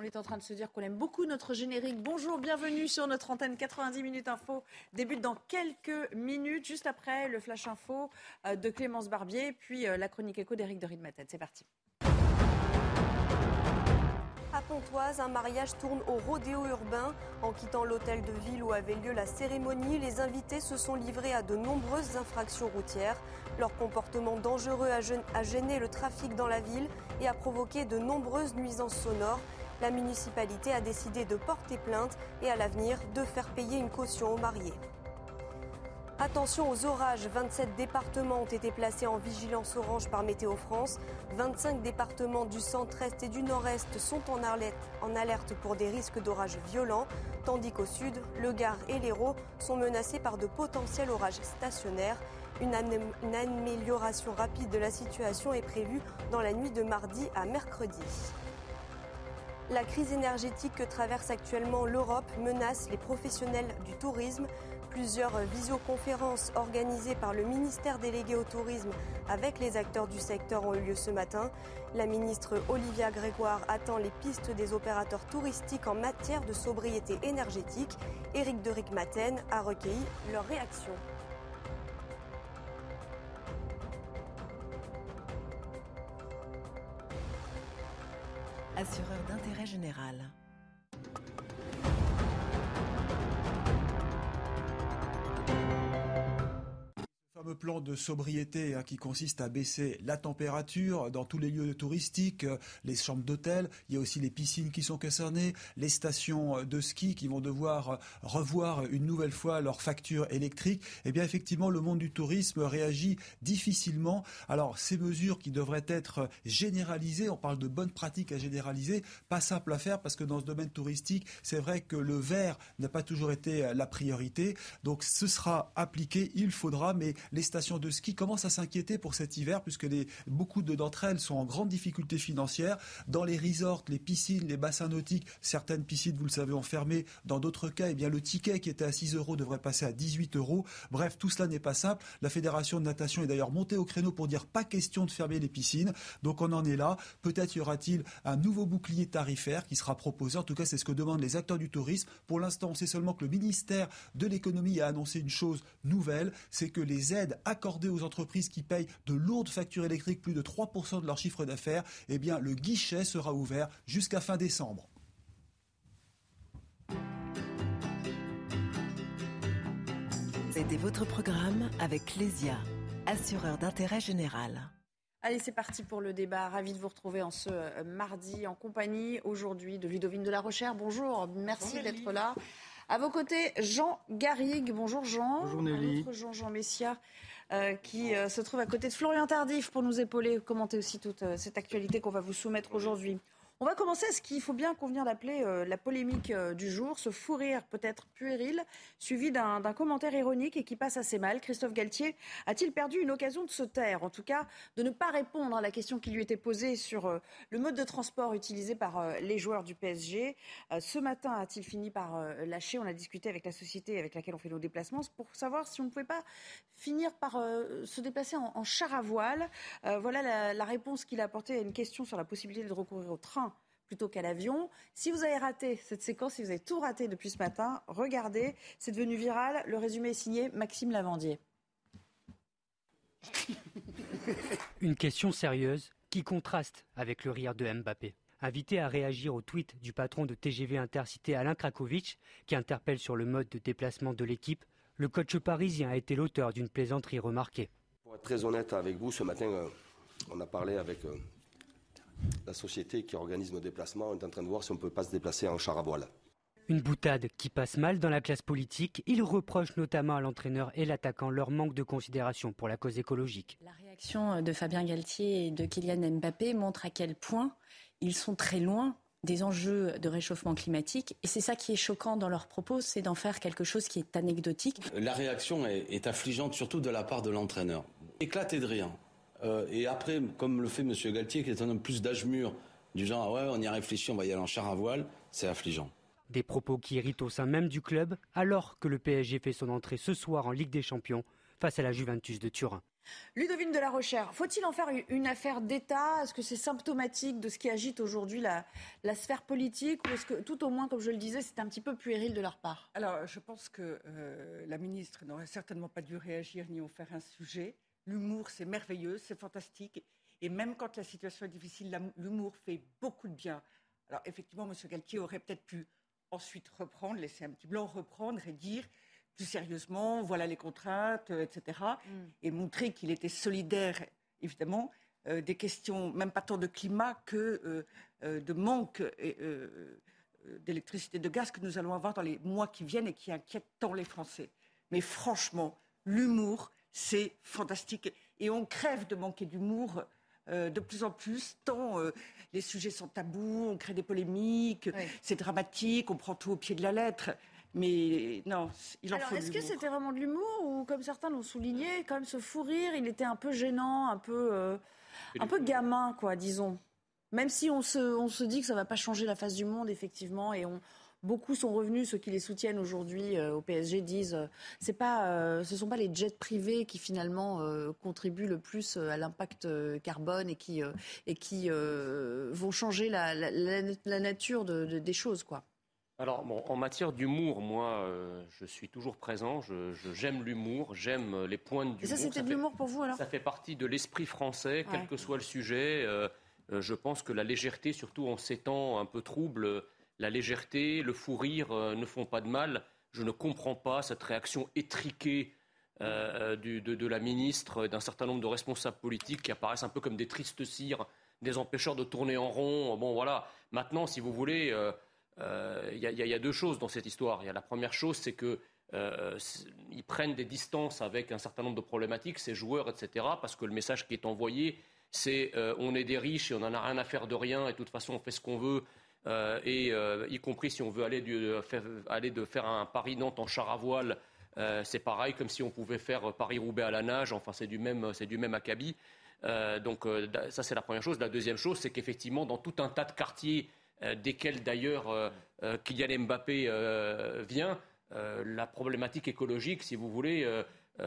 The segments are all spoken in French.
On est en train de se dire qu'on aime beaucoup notre générique. Bonjour, bienvenue sur notre antenne 90 minutes info. Débute dans quelques minutes, juste après le flash info euh, de Clémence Barbier, puis euh, la chronique écho d'Éric de Ridmaten. C'est parti. À Pontoise, un mariage tourne au rodéo urbain. En quittant l'hôtel de ville où avait lieu la cérémonie, les invités se sont livrés à de nombreuses infractions routières. Leur comportement dangereux a gêné le trafic dans la ville et a provoqué de nombreuses nuisances sonores. La municipalité a décidé de porter plainte et à l'avenir de faire payer une caution aux mariés. Attention aux orages, 27 départements ont été placés en vigilance orange par Météo France. 25 départements du centre-est et du nord-est sont en alerte, pour des risques d'orages violents, tandis qu'au sud, le Gard et l'Hérault sont menacés par de potentiels orages stationnaires. Une amélioration rapide de la situation est prévue dans la nuit de mardi à mercredi. La crise énergétique que traverse actuellement l'Europe menace les professionnels du tourisme. Plusieurs visioconférences organisées par le ministère délégué au tourisme avec les acteurs du secteur ont eu lieu ce matin. La ministre Olivia Grégoire attend les pistes des opérateurs touristiques en matière de sobriété énergétique. Éric de Maten a recueilli leurs réactions. Assureur d'intérêt général. Plan de sobriété hein, qui consiste à baisser la température dans tous les lieux touristiques, euh, les chambres d'hôtel, il y a aussi les piscines qui sont concernées, les stations euh, de ski qui vont devoir euh, revoir une nouvelle fois leur facture électrique. Eh bien effectivement, le monde du tourisme réagit difficilement. Alors ces mesures qui devraient être généralisées, on parle de bonnes pratiques à généraliser, pas simple à faire parce que dans ce domaine touristique, c'est vrai que le vert n'a pas toujours été la priorité. Donc ce sera appliqué, il faudra, mais les stations de ski commencent à s'inquiéter pour cet hiver puisque les, beaucoup d'entre elles sont en grande difficulté financière. Dans les resorts, les piscines, les bassins nautiques, certaines piscines, vous le savez, ont fermé. Dans d'autres cas, eh bien, le ticket qui était à 6 euros devrait passer à 18 euros. Bref, tout cela n'est pas simple. La Fédération de natation est d'ailleurs montée au créneau pour dire pas question de fermer les piscines. Donc on en est là. Peut-être y aura-t-il un nouveau bouclier tarifaire qui sera proposé. En tout cas, c'est ce que demandent les acteurs du tourisme. Pour l'instant, on sait seulement que le ministère de l'économie a annoncé une chose nouvelle, c'est que les aides accordée aux entreprises qui payent de lourdes factures électriques, plus de 3% de leur chiffre d'affaires, eh bien, le guichet sera ouvert jusqu'à fin décembre. C'était votre programme avec Lesia, assureur d'intérêt général. Allez, c'est parti pour le débat. Ravi de vous retrouver en ce euh, mardi en compagnie aujourd'hui de Ludovine de la Recherche. Bonjour, merci d'être là. À vos côtés, Jean Garrigue. Bonjour Jean. Bonjour Nelly. Jean, Jean Messia. Euh, qui euh, se trouve à côté de Florian Tardif pour nous épauler, commenter aussi toute euh, cette actualité qu'on va vous soumettre aujourd'hui. On va commencer à ce qu'il faut bien convenir d'appeler euh, la polémique euh, du jour, ce fou rire peut-être puéril, suivi d'un commentaire ironique et qui passe assez mal. Christophe Galtier a-t-il perdu une occasion de se taire, en tout cas de ne pas répondre à la question qui lui était posée sur euh, le mode de transport utilisé par les joueurs du PSG Ce matin a-t-il fini par lâcher? On a discuté avec la société avec laquelle on fait nos déplacements pour savoir si on ne pouvait pas finir par se déplacer en, char à voile. voilà la, la réponse qu'il a apportée à une question sur la possibilité de recourir au train plutôt qu'à l'avion. Si vous avez raté cette séquence, si vous avez tout raté depuis ce matin, regardez, c'est devenu viral. Le résumé est signé Maxime Lavandier. Une question sérieuse qui contraste avec le rire de Mbappé. Invité à réagir au tweet du patron de TGV Intercité Alain Krakowicz, qui interpelle sur le mode de déplacement de l'équipe, le coach parisien a été l'auteur d'une plaisanterie remarquée. Pour être très honnête avec vous, ce matin, euh, on a parlé avec euh, la société qui organise nos déplacements est en train de voir si on ne peut pas se déplacer en char à voile. Une boutade qui passe mal dans la classe politique. Il reproche notamment à l'entraîneur et l'attaquant leur manque de considération pour la cause écologique. La réaction de Fabien Galtier et de Kylian Mbappé montre à quel point ils sont très loin des enjeux de réchauffement climatique. Et c'est ça qui est choquant dans leurs propos, c'est d'en faire quelque chose qui est anecdotique. La réaction est, affligeante, surtout de la part de l'entraîneur. Éclaté de rien. Euh, et après, comme le fait M. Galtier, qui est un homme plus d'âge mûr, du genre, ah ouais, on y a réfléchi, on va y aller en char à voile, c'est affligeant. Des propos qui irritent au sein même du club, alors que le PSG fait son entrée ce soir en Ligue des Champions face à la Juventus de Turin. Ludovine de la Rochère, faut-il en faire une affaire d'État? Est-ce que c'est symptomatique de ce qui agite aujourd'hui la, sphère politique? Ou est-ce que, tout au moins, comme je le disais, c'est un petit peu puéril de leur part? Alors, je pense que euh, la ministre n'aurait certainement pas dû réagir ni en faire un sujet. L'humour, c'est merveilleux, c'est fantastique. Et même quand la situation est difficile, l'humour fait beaucoup de bien. Alors, effectivement, M. Galtier aurait peut-être pu ensuite reprendre, laisser un petit blanc, reprendre et dire plus sérieusement, voilà les contraintes, euh, etc. Mm. Et montrer qu'il était solidaire, évidemment, euh, des questions, même pas tant de climat que euh, de manque d'électricité, de gaz que nous allons avoir dans les mois qui viennent et qui inquiètent tant les Français. Mais franchement, l'humour, c'est fantastique. Et on crève de manquer d'humour de plus en plus, tant les sujets sont tabous, on crée des polémiques, c'est dramatique, on prend tout au pied de la lettre. Mais non, il en Alors, Est-ce que c'était vraiment de l'humour ou, comme certains l'ont souligné, quand même ce fou rire, il était un peu gênant, un peu, euh, un peu gamin, quoi, disons. Même si on se, on se dit que ça ne va pas changer la face du monde, effectivement, et on, beaucoup sont revenus, ceux qui les soutiennent aujourd'hui euh, au PSG disent euh, c'est pas, ce ne sont pas les jets privés qui finalement contribuent le plus à l'impact carbone et qui, et qui vont changer la, la, nature de, des choses. quoi. Alors, en matière d'humour, moi, euh, je suis toujours présent. j'aime l'humour, j'aime euh, les points d'humour. Et ça, c'était de l'humour pour vous, alors? Ça fait partie de l'esprit français, quel que soit le sujet. Euh, je pense que la légèreté, surtout en ces temps un peu troubles, la légèreté, le fou rire ne font pas de mal. Je ne comprends pas cette réaction étriquée de, la ministre, d'un certain nombre de responsables politiques qui apparaissent un peu comme des tristes cires, des empêcheurs de tourner en rond. Bon, voilà. Maintenant, si vous voulez il euh, y, a deux choses dans cette histoire. la première chose, c'est qu'ils euh, prennent des distances avec un certain nombre de problématiques, ces joueurs, etc., parce que le message qui est envoyé, c'est euh, on est des riches et on n'en a rien à faire de rien, et de toute façon on fait ce qu'on veut, et y compris si on veut aller, de faire un Paris-Nantes en char à voile, c'est pareil, comme si on pouvait faire Paris-Roubaix à la nage, enfin c'est du même, c'est du même acabit. donc ça c'est la première chose. La deuxième chose, c'est qu'effectivement dans tout un tas de quartiers euh, desquels d'ailleurs euh, euh, Kylian Mbappé vient, la problématique écologique, si vous voulez,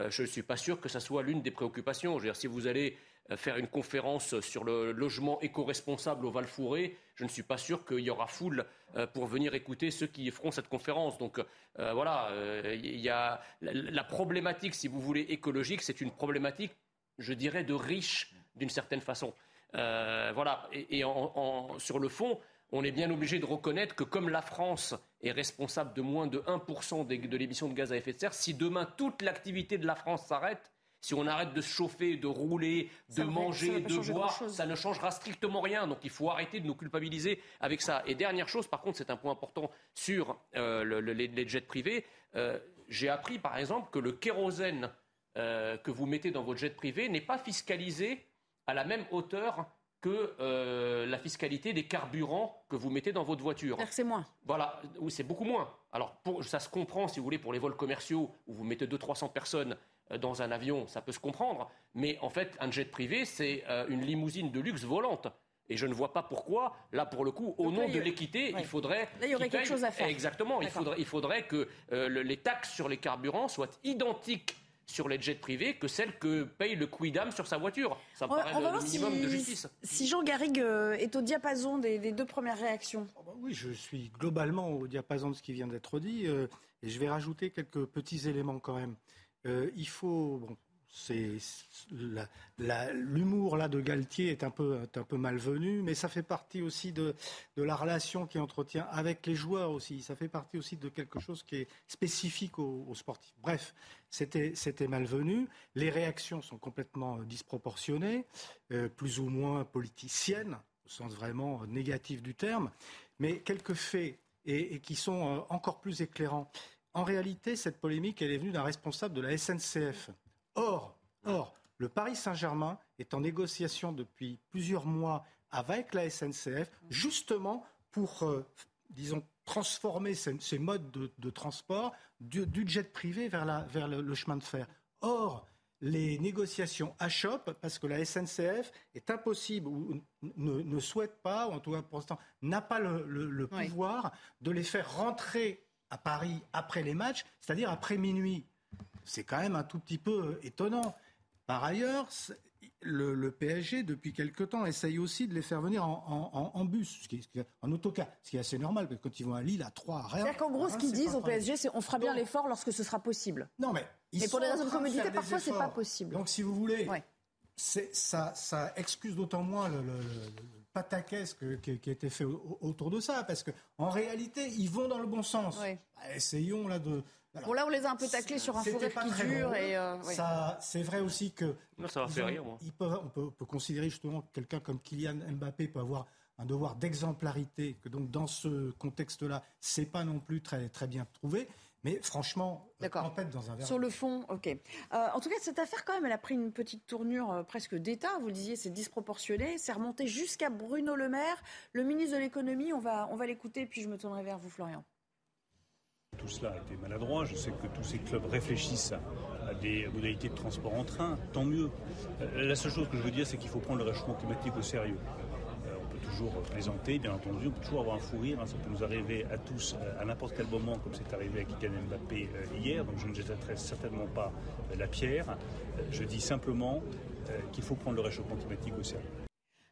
je ne suis pas sûr que ce soit l'une des préoccupations. Je veux dire, si vous allez faire une conférence sur le logement éco-responsable au val je ne suis pas sûr qu'il y aura foule pour venir écouter ceux qui feront cette conférence. Donc voilà, il y a la, problématique, si vous voulez, écologique, c'est une problématique, je dirais, de riches d'une certaine façon. voilà, et, sur le fond, on est bien obligé de reconnaître que comme la France est responsable de moins de 1% de l'émission de gaz à effet de serre, si demain toute l'activité de la France s'arrête, si on arrête de se chauffer, de rouler, de manger, de boire, ça ne changera strictement rien. Donc il faut arrêter de nous culpabiliser avec ça. Et dernière chose, par contre, c'est un point important sur euh, les, jets privés. Euh, j'ai appris, par exemple, que le kérosène euh, que vous mettez dans votre jet privé n'est pas fiscalisé à la même hauteur que euh, la fiscalité des carburants que vous mettez dans votre voiture. C'est moins. Voilà, oui, c'est beaucoup moins. Alors, ça se comprend, si vous voulez, pour les vols commerciaux, où vous mettez 200-300 personnes dans un avion, ça peut se comprendre. Mais en fait, un jet privé, c'est euh, une limousine de luxe volante. Et je ne vois pas pourquoi, là pour le coup, au nom de l'équité, il faudrait. Là, il y aurait quelque chose à faire. Exactement. Il faudrait, il faudrait que les taxes sur les carburants soient identiques sur les jets privés que celle que paye le quidam sur sa voiture. Ça me paraît le, minimum de justice. Si Jean Garrigue euh, est au diapason des, deux premières réactions. Oh, bah oui, je suis globalement au diapason de ce qui vient d'être dit. Euh, et je vais rajouter quelques petits éléments quand même. Euh, il faut, bon, c'est l'humour là de Galtier est un peu un peu malvenu, mais ça fait partie aussi de, la relation qu'il entretient avec les joueurs aussi. Ça fait partie aussi de quelque chose qui est spécifique aux, sportifs. Bref, c'était c'était malvenu. Les réactions sont complètement euh, disproportionnées, euh, plus ou moins politiciennes au sens vraiment négatif du terme. Mais quelques faits et, qui sont encore plus éclairants. En réalité, cette polémique, elle est venue d'un responsable de la SNCF. Or, or, le Paris Saint-Germain est en négociation depuis plusieurs mois avec la SNCF, justement pour, disons, transformer ces, modes de, transport du, jet privé vers, vers le, chemin de fer. Or, les négociations achoppent parce que la SNCF est impossible ou ne, souhaite pas, ou en tout cas pour l'instant n'a pas le, pouvoir de les faire rentrer à Paris après les matchs, c'est-à-dire après minuit. C'est quand même un tout petit peu étonnant. Par ailleurs, le, PSG, depuis quelque temps, essaye aussi de les faire venir en, bus, ce qui, en autocar, ce qui est assez normal, parce que quand ils vont à Lille, à Troyes, à Rennes... C'est-à-dire qu'en gros, ce qu'ils disent au PSG, c'est on fera bien l'effort lorsque ce sera possible. Non, mais... mais pour des raisons de commodité, parfois, c'est pas possible. Donc, si vous voulez, ça, ça excuse d'autant moins le, le, pataquès qui, a été fait autour de ça, parce qu'en réalité, ils vont dans le bon sens. Bah, essayons là de bon, là, on les a un peu taclés sur un fourrure qui dure. Et euh, ça, c'est vrai aussi que. ça va faire rire, moi. on, peut, considérer justement que quelqu'un comme Kylian Mbappé peut avoir un devoir d'exemplarité, que donc dans ce contexte-là, c'est pas non plus très, très bien trouvé. Mais franchement, tempête dans un verre. Sur le fond, ok. Euh, en tout cas, cette affaire, quand même, elle a pris une petite tournure euh, presque d'État. Vous le disiez, c'est disproportionné. C'est remonté jusqu'à Bruno Le Maire, le ministre de l'économie. On va, on va l'écouter, puis je me tournerai vers vous, Florian. Tout cela a été maladroit. Je sais que tous ces clubs réfléchissent à, des modalités de transport en train. Tant mieux. Euh, la seule chose que je veux dire, c'est qu'il faut prendre le réchauffement climatique au sérieux. Euh, toujours plaisanter, bien entendu, on peut toujours avoir un fou rire. Hein. ça peut nous arriver à tous euh, à n'importe quel moment, comme c'est arrivé à Kylian Mbappé hier. Donc je ne jetterai certainement pas la pierre. Je dis simplement qu'il faut prendre le réchauffement climatique au sérieux.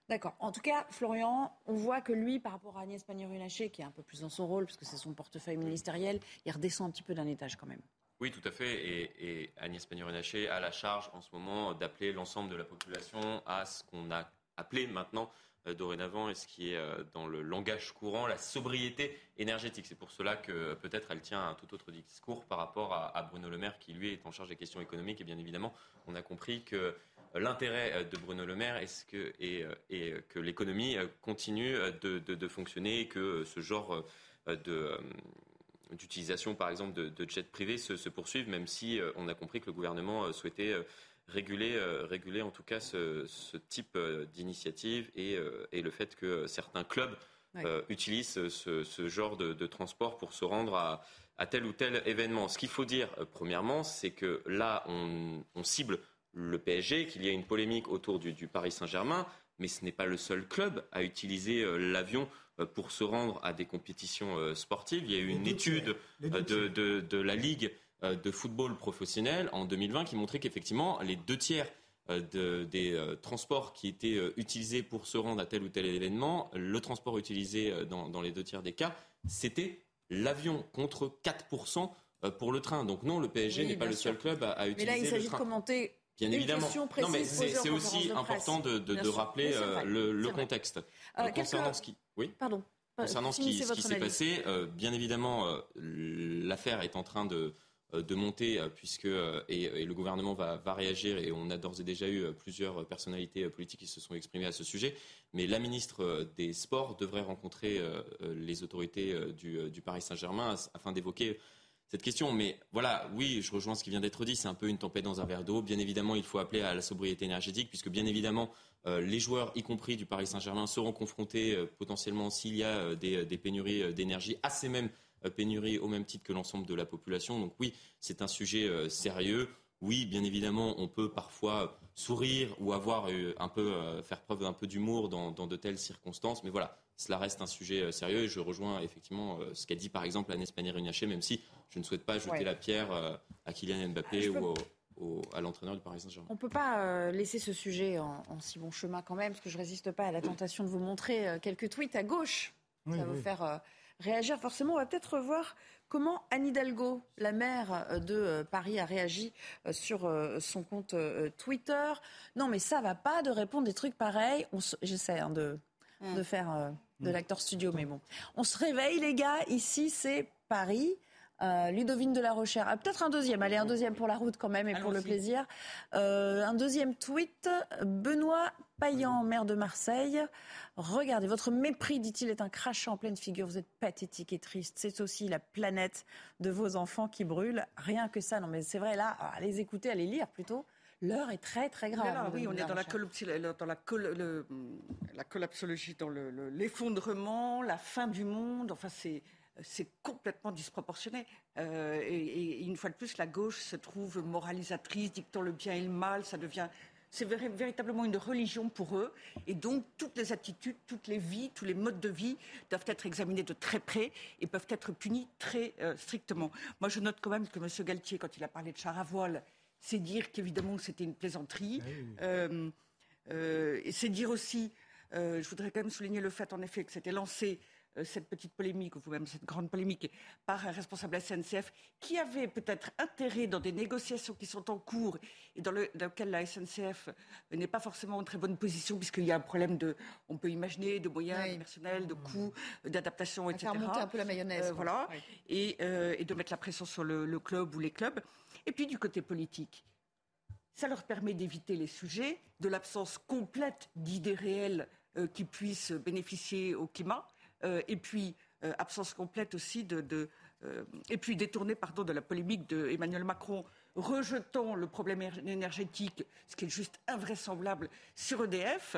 D'accord. En tout cas, Florian, on voit que lui, par rapport à Agnès Pannier-Runacher, qui est un peu plus dans son rôle, puisque c'est son portefeuille ministériel, il redescend un petit peu d'un étage quand même. Oui, tout à fait. Et, Agnès Pannier-Runacher a la charge en ce moment d'appeler l'ensemble de la population à ce qu'on a appelé maintenant euh, dorénavant et ce qui est euh, dans le langage courant la sobriété énergétique. C'est pour cela que peut-être elle tient un tout autre discours par rapport à, Bruno Le Maire qui lui est en charge des questions économiques et bien évidemment on a compris que l'intérêt euh, de Bruno Le Maire est que, et, euh, et l'économie euh, continue de, fonctionner, que ce genre d'utilisation, par exemple, de, de jets privés se, se, poursuivent, même si on a compris que le gouvernement souhaitait réguler, réguler en tout cas ce, ce type d'initiative et, et, le fait que certains clubs utilisent ce, ce genre de, de, transport pour se rendre à, à, tel ou tel événement. Ce qu'il faut dire, premièrement, c'est que là, on, on cible le PSG, qu'il y a une polémique autour du, Paris Saint-Germain, mais ce n'est pas le seul club à utiliser euh, l'avion euh, pour se rendre à des compétitions euh, sportives. Il y a eu une étude de, la Ligue de football professionnel en 2020 qui montrait qu'effectivement, les deux tiers des transports qui étaient utilisés pour se rendre à tel ou tel événement, le transport utilisé dans, les deux tiers des cas, c'était l'avion contre 4% pour le train. Donc non, le PSG n'est pas le seul club à, utiliser Mais là, il s'agit de commenter Bien évidemment. Non, mais c'est aussi important de, rappeler euh, le, contexte. Euh, concernant ce qui, oui. Pardon. Concernant ce qui, s'est passé, euh, bien évidemment, l'affaire est en train de, de monter puisque et, le gouvernement va, va, réagir et on a d'ores et déjà eu plusieurs personnalités politiques qui se sont exprimées à ce sujet. Mais la ministre des Sports devrait rencontrer les autorités du, du Paris Saint-Germain afin d'évoquer cette question. Mais voilà, oui, je rejoins ce qui vient d'être dit. C'est un peu une tempête dans un verre d'eau. Bien évidemment, il faut appeler à la sobriété énergétique, puisque bien évidemment, euh, les joueurs, y compris du Paris Saint-Germain, seront confrontés euh, potentiellement, s'il y a euh, des, des, pénuries d'énergie, à ces mêmes pénuries au même titre que l'ensemble de la population. Donc oui, c'est un sujet sérieux. Oui, bien évidemment, on peut parfois sourire ou avoir un peu, faire preuve d'un peu d'humour dans, dans de telles circonstances. Mais voilà, cela reste un sujet sérieux et je rejoins effectivement ce qu'a dit par exemple Agnès Pannier-Runacher, même si je ne souhaite pas jeter la pierre euh, à Kylian Mbappé ou à l'entraîneur du Paris Saint-Germain. On ne peut pas euh, laisser ce sujet en, si bon chemin quand même, parce que je ne résiste pas à la tentation de vous montrer euh, quelques tweets à gauche. Ça va vous faire réagir. Forcément, on va peut-être voir comment Anne Hidalgo, la maire de Paris, a réagi sur son compte Twitter. Non, mais ça va pas de répondre des trucs pareils. J'essaie hein, de, de faire de l'acteur studio, mais bon. On se réveille, les gars. Ici, c'est Paris. Euh, Ludovine de la Rochère. Ah, peut-être un deuxième. Allez, un deuxième pour la route quand même et pour le plaisir. Euh, un deuxième tweet. Benoît Payan, maire de Marseille. Regardez, votre mépris, dit-il, est un crachat en pleine figure. Vous êtes pathétique et triste. C'est aussi la planète de vos enfants qui brûle. Rien que ça. Non, mais c'est vrai, là, à les écouter, à les lire plutôt. L'heure est très très grave. oui, on est dans la, dans la, la collapsologie, dans l'effondrement, la fin du monde. Enfin, c'est c'est complètement disproportionné. Euh, et, une fois de plus, la gauche se trouve moralisatrice, dictant le bien et le mal. Ça devient, c'est véritablement une religion pour eux. Et donc, toutes les attitudes, toutes les vies, tous les modes de vie doivent être examinés de très près et peuvent être punis très euh, strictement. Moi, je note quand même que M. Galtier, quand il a parlé de char à voile, c'est dire qu'évidemment c'était une plaisanterie. Ah euh, et c'est dire aussi, je voudrais quand même souligner le fait en effet que c'était lancé cette petite polémique, ou même cette grande polémique, par un responsable SNCF qui avait peut-être intérêt dans des négociations qui sont en cours et dans, le, lesquelles la SNCF n'est pas forcément en très bonne position, puisqu'il y a un problème de, on peut imaginer, de moyens, de personnel, de coûts, d'adaptation, etc. Faire monter un peu la mayonnaise. Euh, voilà. Et, euh, et, de mettre la pression sur le, le club ou les clubs. Et puis du côté politique, ça leur permet d'éviter les sujets, de l'absence complète d'idées réelles qui puissent bénéficier au climat. Euh, et puis euh, absence complète aussi de, euh, et puis détourné pardon de la polémique d'Emmanuel Macron rejetant le problème énergétique, ce qui est juste invraisemblable sur EDF.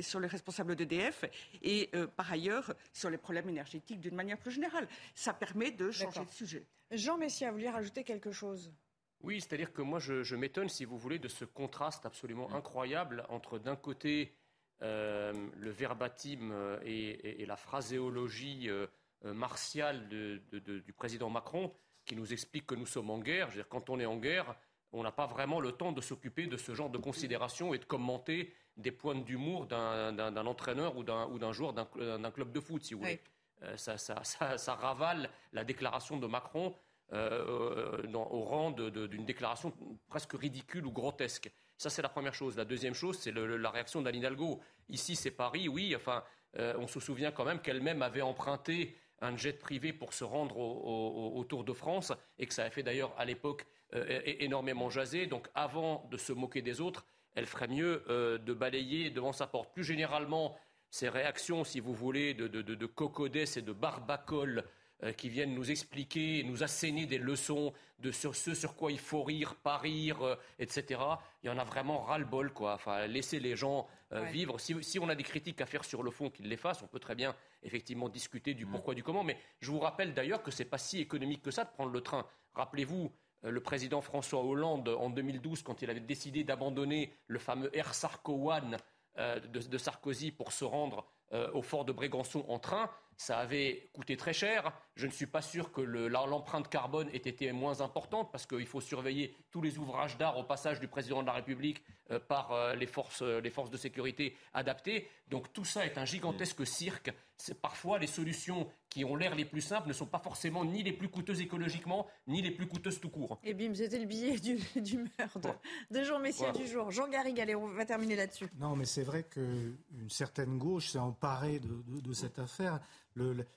sur les responsables d'EDF et par ailleurs sur les problèmes énergétiques d'une manière plus générale. Ça permet de changer de sujet. Jean Messia, vous voulez rajouter quelque chose? Oui, c'est-à-dire que moi je, je m'étonne, si vous voulez, de ce contraste absolument incroyable entre d'un côté euh, le verbatim euh, et, la phraséologie euh, martiale du président Macron qui nous explique que nous sommes en guerre. Je veux dire, quand on est en guerre, on n'a pas vraiment le temps de s'occuper de ce genre de considérations et de commenter des points d'humour d'un entraîneur ou d'un joueur d'un club de foot, si vous voulez. ça, ravale la déclaration de Macron au rang d'une déclaration presque ridicule ou grotesque. Ça, c'est la première chose. La deuxième chose, c'est la réaction d'Anne Hidalgo. Ici, c'est Paris, oui. Enfin, euh, on se souvient quand même qu'elle-même avait emprunté un jet privé pour se rendre au, Tour de France et que ça a fait d'ailleurs à l'époque euh, énormément jaser. Donc, avant de se moquer des autres, elle ferait mieux euh, de balayer devant sa porte. Plus généralement, ces réactions, si vous voulez, de, de, de, cocodès et de barbacole qui viennent nous expliquer, nous asséner des leçons de ce sur quoi il faut rire, pas rire, etc il y en a vraiment ras-le-bol, quoi. Enfin, laisser les gens euh, vivre. Si, on a des critiques à faire sur le fond, qu'ils les fassent. On peut très bien, effectivement, discuter du mm. pourquoi, du comment. Mais je vous rappelle d'ailleurs que c'est pas si économique que ça de prendre le train. Rappelez-vous, euh, le président François Hollande, en 2012, quand il avait décidé d'abandonner le fameux Air Sarko One euh, de, Sarkozy pour se rendre au fort de Brégançon en train, ça avait coûté très cher. Je ne suis pas sûr que l'empreinte carbone ait été moins importante parce qu'il faut surveiller tous les ouvrages d'art au passage du président de la République euh, par euh, les, forces, euh, les forces de sécurité adaptées. Donc tout ça est un gigantesque cirque. Parfois, les solutions qui ont l'air les plus simples ne sont pas forcément ni les plus coûteuses écologiquement, ni les plus coûteuses tout court. Et bim, c'était le billet d'humeur de, de, Jean Messia du jour. Jean Garrigue, allez, on va terminer là-dessus. Non, mais c'est vrai qu'une certaine gauche s'est emparée de cette affaire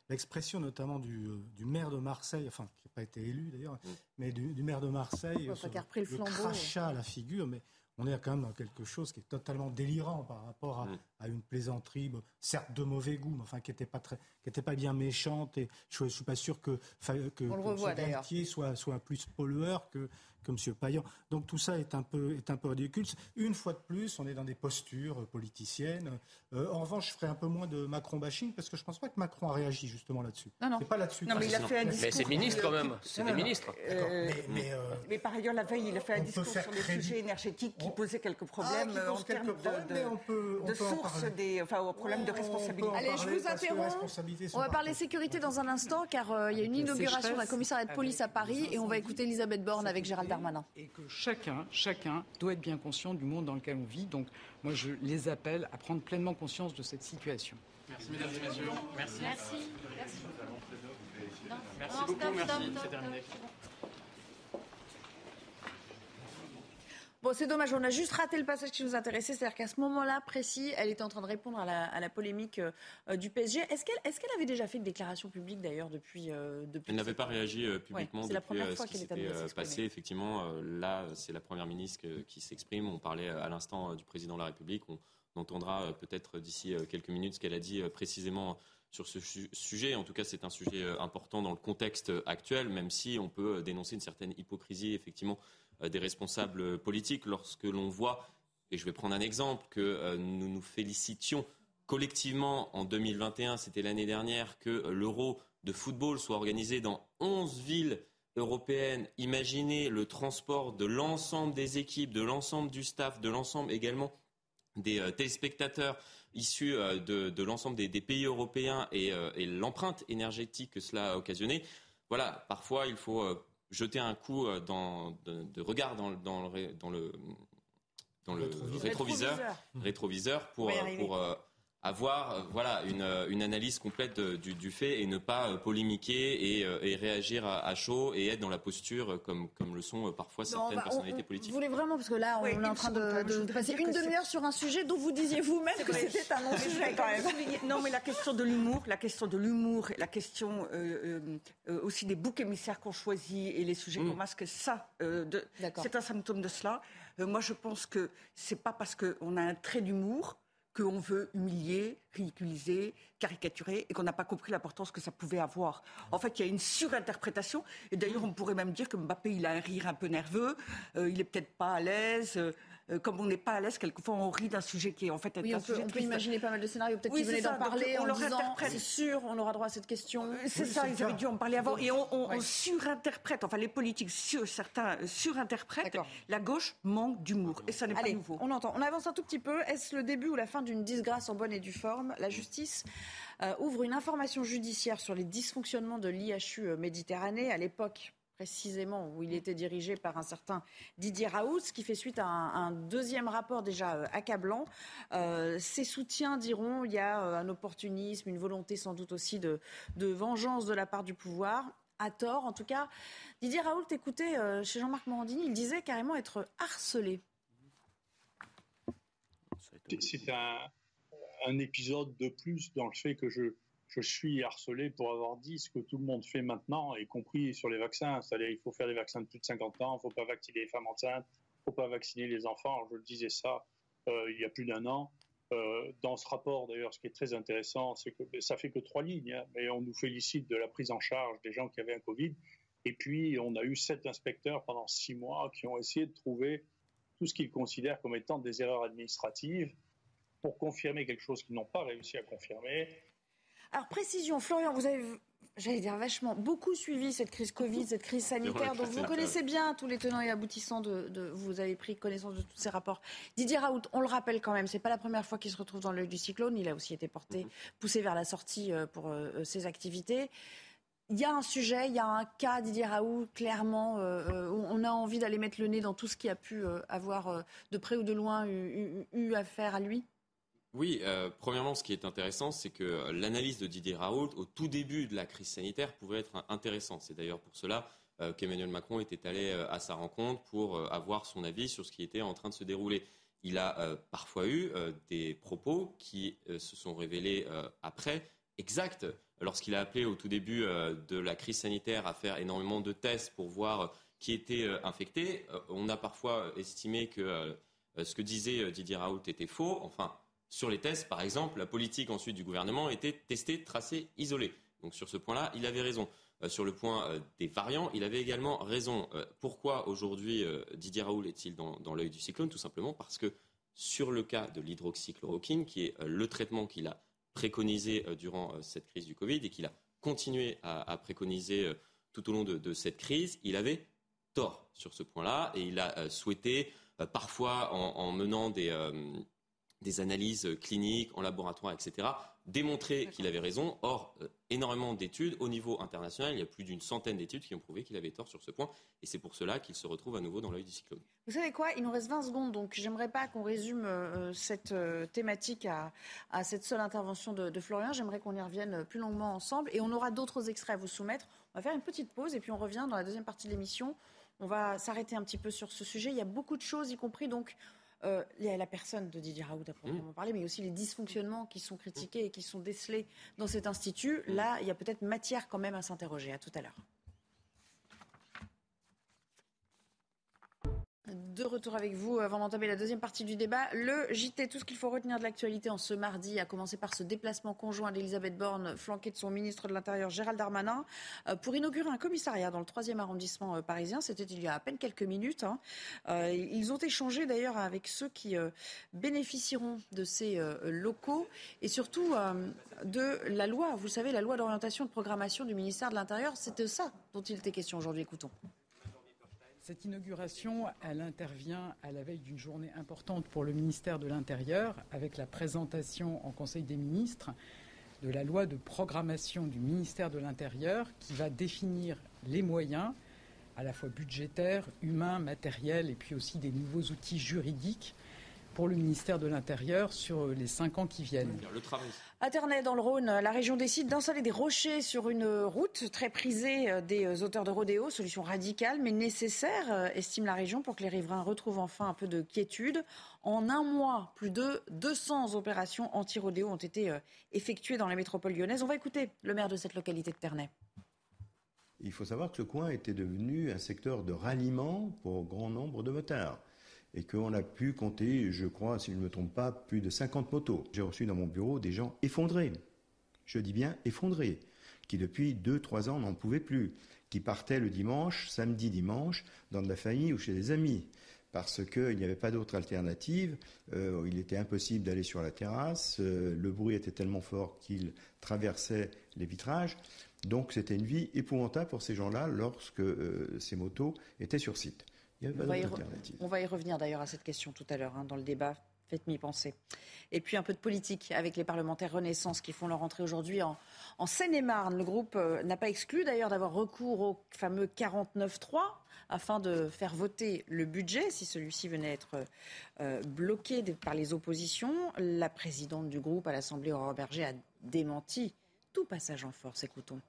l'expression notamment du, euh, du, maire de Marseille, enfin qui n'a pas été élu d'ailleurs, mm. mais du, du, maire de Marseille, repris le, le crachat à la figure, mais on est quand même dans quelque chose qui est totalement délirant par rapport à, mm. À une plaisanterie, certes de mauvais goût, mais enfin qui n'était pas très, qui était pas bien méchante. Et je, ne suis pas sûr que que, que soit soit plus pollueur que que M. Payan. Donc tout ça est un peu, est un peu ridicule. Une fois de plus, on est dans des postures politiciennes. Euh, en revanche, je ferai un peu moins de Macron bashing parce que je ne pense pas que Macron a réagi justement là-dessus. Non, non. C'est pas là-dessus. Non, mais il a fait un discours. Mais c'est ministre quand même. C'est des ministres. Euh, mais, euh, mais, par ailleurs, la veille, il a fait un discours sur les sujets énergétiques qui posaient quelques problèmes ah, en termes de, de, on peut, de source des, enfin, aux problèmes de responsabilité. Allez, je vous interromps. On va parler sécurité dans un instant car il y a une inauguration d'un commissariat de police à Paris et on va écouter Elisabeth Borne avec Gérald Darmanin chacun, chacun doit être bien conscient du monde dans lequel on vit. Donc, moi, je les appelle à prendre pleinement conscience de cette situation. Merci, mesdames et messieurs. Merci. Merci. Merci, beaucoup. Merci. C'est terminé. Bon, c'est dommage, on a juste raté le passage qui nous intéressait. C'est-à-dire qu'à ce moment-là précis, elle était en train de répondre à la, polémique euh, du PSG. Est-ce qu'elle est avait déjà fait une déclaration publique d'ailleurs depuis, euh, depuis Elle n'avait pas réagi euh, publiquement depuis la première fois ce qui s'était passé. Effectivement, là, c'est la première ministre qui s'exprime. On parlait à l'instant du président de la République. On, entendra peut-être d'ici quelques minutes ce qu'elle a dit précisément sur ce sujet. En tout cas, c'est un sujet important dans le contexte actuel, même si on peut dénoncer une certaine hypocrisie, effectivement, euh, des responsables politiques lorsque l'on voit, et je vais prendre un exemple, que euh, nous nous félicitions collectivement en 2021, c'était l'année dernière, que l'euro de football soit organisé dans 11 villes européennes. Imaginez le transport de l'ensemble des équipes, de l'ensemble du staff, de l'ensemble également des euh, téléspectateurs issus de, l'ensemble des, pays européens et, l'empreinte énergétique que cela a occasionné. Voilà, parfois il faut jeter un coup euh, dans, de, regard dans, dans, le, dans le, dans le rétroviseur, rétroviseur. Pour, pour euh, avoir euh, voilà, une, euh, une, analyse complète du, du, fait et ne pas euh, polémiquer et, et réagir à, à, chaud et être dans la posture comme, comme le sont parfois certaines personnalités politiques. Vous voulez vraiment, parce que là, on est en train de, de passer une demi-heure sur un sujet dont vous disiez vous-même que c'était un non-sujet quand même. Non, mais la question de l'humour, la question de l'humour, la question euh, euh, aussi des boucs émissaires qu'on choisit et les sujets qu'on mm. masque, ça, c'est un symptôme de cela. moi, je pense que c'est pas parce qu'on a un trait d'humour qu'on veut humilier, ridiculiser, caricaturer et qu'on n'a pas compris l'importance que ça pouvait avoir. En fait, il y a une surinterprétation et d'ailleurs, on pourrait même dire que Mbappé, il a un rire un peu nerveux, euh, il est peut-être pas à l'aise. Euh, euh, comme on n'est pas à l'aise, quelquefois on rit d'un sujet qui est en fait oui, un on sujet peut, on peut imaginer pas mal de scénarios. Peut-être qu'ils venaient d'en parler on en disant c'est sûr, on aura droit à cette question. Euh, c'est ça, ils avaient dû en parler avant. Et on, surinterprète, enfin les politiques, sur, certains surinterprètent. La gauche manque d'humour. Et ça n'est pas nouveau. On entend. On avance un tout petit peu. Est-ce le début ou la fin d'une disgrâce en bonne et due forme? La justice euh, ouvre une information judiciaire sur les dysfonctionnements de l'IHU Méditerranée. À l'époque, précisément où il était dirigé par un certain Didier Raoult, ce qui fait suite à un, deuxième rapport déjà euh, accablant. Euh, ses soutiens diront il y a euh, un opportunisme, une volonté sans doute aussi de, vengeance de la part du pouvoir. À tort, en tout cas. Didier Raoult, écoutez, chez Jean-Marc Morandini, il disait carrément être harcelé. C'est un épisode de plus dans le fait que je, je suis harcelé pour avoir dit ce que tout le monde fait maintenant, y compris sur les vaccins. C'est-à-dire, il faut faire des vaccins de plus de 50 ans, il ne faut pas vacciner les femmes enceintes, il ne faut pas vacciner les enfants. Je le disais ça euh, il y a plus d'un an. Euh, dans ce rapport, d'ailleurs, ce qui est très intéressant, c'est que ça fait que trois lignes, hein, mais on nous félicite de la prise en charge des gens qui avaient un Covid. Et puis, on a eu sept inspecteurs pendant six mois qui ont essayé de trouver tout ce qu'ils considèrent comme étant des erreurs administratives pour confirmer quelque chose qu'ils n'ont pas réussi à confirmer. Alors, précision, Florian, vous avez j'allais dire vachement, beaucoup suivi cette crise Covid, cette crise sanitaire. Donc vous connaissez bien tous les tenants et aboutissants de, Vous avez pris connaissance de tous ces rapports. Didier Raoult, on le rappelle quand même, c'est pas la première fois qu'il se retrouve dans l'œil du cyclone. Il a aussi été porté, mhm. poussé vers la sortie euh, pour euh, euh, ses activités. Il y a un sujet, il y a un cas, Didier Raoult, clairement, on a envie d'aller mettre le nez dans tout ce qui a pu avoir de près ou de loin eu affaire à lui? Oui, euh, premièrement, ce qui est intéressant, c'est que l'analyse de Didier Raoult au tout début de la crise sanitaire pouvait être intéressante. C'est d'ailleurs pour cela euh, qu'Emmanuel Macron était allé euh, à sa rencontre pour avoir son avis sur ce qui était en train de se dérouler. Il a parfois eu des propos qui se sont révélés après exacts. Lorsqu'il a appelé au tout début de la crise sanitaire à faire énormément de tests pour voir qui était infecté, on a parfois estimé que ce que disait Didier Raoult était faux. Enfin, sur les tests, par exemple, la politique ensuite du gouvernement était tester, tracer, isoler. Donc sur ce point-là, il avait raison. Euh, sur le point euh, des variants, il avait également raison. Euh, pourquoi aujourd'hui Didier Raoult est-il dans, l'œil du cyclone? Tout simplement parce que sur le cas de l'hydroxychloroquine, qui est le traitement qu'il a préconisé durant cette crise du Covid et qu'il a continué à, préconiser tout au long de, cette crise, il avait tort sur ce point-là et il a souhaité, parfois en menant des des analyses cliniques en laboratoire, etc., démontrer qu'il avait raison. Or, euh, énormément d'études au niveau international, il y a plus d'une centaine d'études qui ont prouvé qu'il avait tort sur ce point, et c'est pour cela qu'il se retrouve à nouveau dans l'œil du cyclone. Vous savez quoi? Il nous reste 20 secondes, donc j'aimerais pas qu'on résume euh, cette euh, thématique à, cette seule intervention de, de Florian. J'aimerais qu'on y revienne plus longuement ensemble, et on aura d'autres extraits à vous soumettre. On va faire une petite pause, et puis on revient dans la deuxième partie de l'émission On va s'arrêter un petit peu sur ce sujet. Il y a beaucoup de choses, y compris donc euh, il y a la personne de Didier Raoult à proprement mmh. parler, mais aussi les dysfonctionnements qui sont critiqués et qui sont décelés dans cet institut. Là, il y a peut-être matière quand même à s'interroger. À tout à l'heure. De retour avec vous avant d'entamer la deuxième partie du débat. Le JT, tout ce qu'il faut retenir de l'actualité en ce mardi, a commencé par ce déplacement conjoint d'Elisabeth Borne, flanquée de son ministre de l'Intérieur Gérald Darmanin, euh, pour inaugurer un commissariat dans le troisième arrondissement euh, parisien. C'était il y a à peine quelques minutes. Hein. Euh, ils ont échangé d'ailleurs avec ceux qui bénéficieront de ces locaux et surtout de la loi. Vous savez, la loi d'orientation de programmation du ministère de l'Intérieur, c'était ça dont il était question aujourd'hui. Écoutons. Cette inauguration, intervient à la veille d'une journée importante pour le ministère de l'Intérieur, avec la présentation en Conseil des ministres de la loi de programmation du ministère de l'Intérieur qui va définir les moyens, à la fois budgétaires, humains, matériels, et puis aussi des nouveaux outils juridiques pour le ministère de l'Intérieur sur les cinq ans qui viennent. Le travail. À Ternay, dans le Rhône, la région décide d'installer des rochers sur une route très prisée euh, des auteurs de rodéo. Solution radicale mais nécessaire, euh, estime la région, pour que les riverains retrouvent enfin un peu de quiétude. En un mois, plus de 200 opérations anti-rodéo ont été euh, effectuées dans la métropole lyonnaise. On va écouter le maire de cette localité de Ternay. Il faut savoir que ce coin était devenu un secteur de ralliement pour grand nombre de motards et qu'on a pu compter, je crois, si je ne me trompe pas, plus de 50 motos. J'ai reçu dans mon bureau des gens effondrés, je dis bien effondrés, qui depuis 2-3 ans n'en pouvaient plus, qui partaient le dimanche, samedi, dimanche, dans de la famille ou chez des amis, parce qu'il n'y avait pas d'autre alternative, euh, il était impossible d'aller sur la terrasse, euh, le bruit était tellement fort qu'il traversait les vitrages, donc c'était une vie épouvantable pour ces gens-là lorsque euh, ces motos étaient sur site on, va y revenir d'ailleurs à cette question tout à l'heure hein, dans le débat. Faites-m'y penser. Et puis un peu de politique avec les parlementaires Renaissance qui font leur entrée aujourd'hui en, Seine-et-Marne. Le groupe euh, n'a pas exclu d'ailleurs d'avoir recours au fameux 49-3 afin de faire voter le budget si celui-ci venait être euh, bloqué par les oppositions. La présidente du groupe à l'Assemblée, Aurore Berger, a démenti tout passage en force. Écoutons.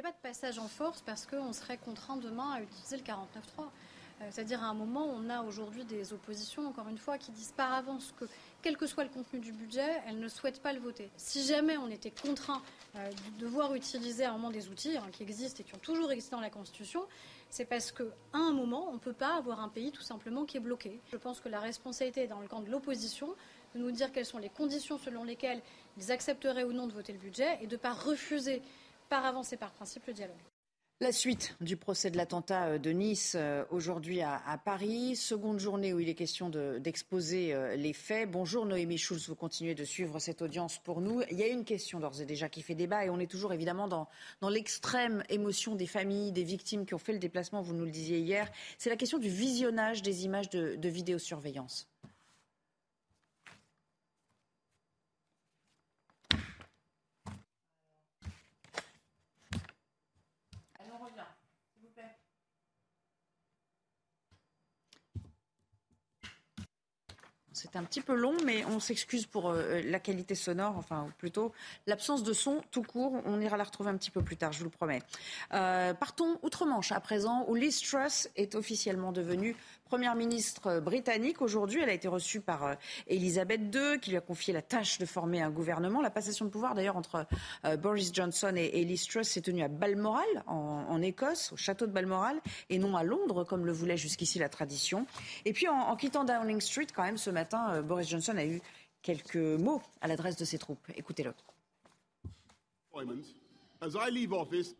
N'y a pas de passage en force parce qu'on serait contraint demain à utiliser le 49.3. Euh, c'est-à-dire à un moment, on a aujourd'hui des oppositions, encore une fois, qui disent par avance que, quel que soit le contenu du budget, elles ne souhaitent pas le voter. Si jamais on était contraint euh, de devoir utiliser à un moment des outils hein, qui existent et qui ont toujours existé dans la Constitution, c'est parce qu'à un moment, on ne peut pas avoir un pays tout simplement qui est bloqué. Je pense que la responsabilité est dans le camp de l'opposition de nous dire quelles sont les conditions selon lesquelles ils accepteraient ou non de voter le budget et de ne pas refuser par avance par principe le dialogue. La suite du procès de l'attentat euh, de Nice euh, aujourd'hui à, Paris. Seconde journée où il est question d'exposer euh, les faits. Bonjour Noémie Schulz, vous continuez de suivre cette audience pour nous. Il y a une question d'ores et déjà qui fait débat et on est toujours évidemment dans, l'extrême émotion des familles, des victimes qui ont fait le déplacement, vous nous le disiez hier. C'est la question du visionnage des images de vidéosurveillance. C'est un petit peu long, mais on s'excuse pour euh, la qualité sonore, enfin plutôt l'absence de son tout court. On ira la retrouver un petit peu plus tard, je vous le promets. Euh, partons outre-Manche à présent, où Liz Truss est officiellement devenue première ministre britannique. Aujourd'hui, elle a été reçue par euh, Elisabeth II, qui lui a confié la tâche de former un gouvernement. La passation de pouvoir, d'ailleurs, entre euh, Boris Johnson et, Liz Truss s'est tenue à Balmoral, en, Écosse, au château de Balmoral, et non à Londres, comme le voulait jusqu'ici la tradition. Et puis, en, quittant Downing Street, quand même, ce matin, euh, Boris Johnson a eu quelques mots à l'adresse de ses troupes. Écoutez-le.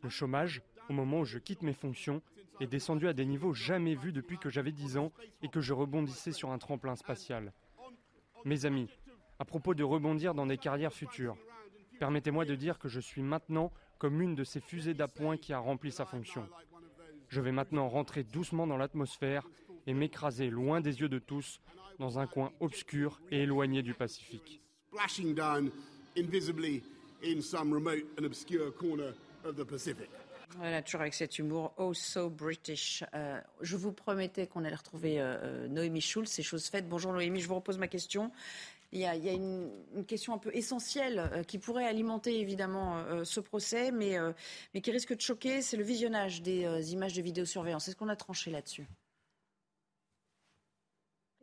Le chômage, au moment où je quitte mes fonctions, est descendu à des niveaux jamais vus depuis que j'avais 10 ans et que je rebondissais sur un tremplin spatial. Mes amis, à propos de rebondir dans des carrières futures, permettez-moi de dire que je suis maintenant comme une de ces fusées d'appoint qui a rempli sa fonction. Je vais maintenant rentrer doucement dans l'atmosphère et m'écraser loin des yeux de tous dans un coin obscur et éloigné du Pacifique. Voilà, toujours avec cet humour oh so British. Euh, je vous promettais qu'on allait retrouver euh, Noémie Schulz, c'est chose faite. Bonjour Noémie, je vous repose ma question. il y a, une, question un peu essentielle qui pourrait alimenter évidemment ce procès, mais, mais qui risque de choquer, c'est le visionnage des images de vidéosurveillance. Est-ce qu'on a tranché là-dessus?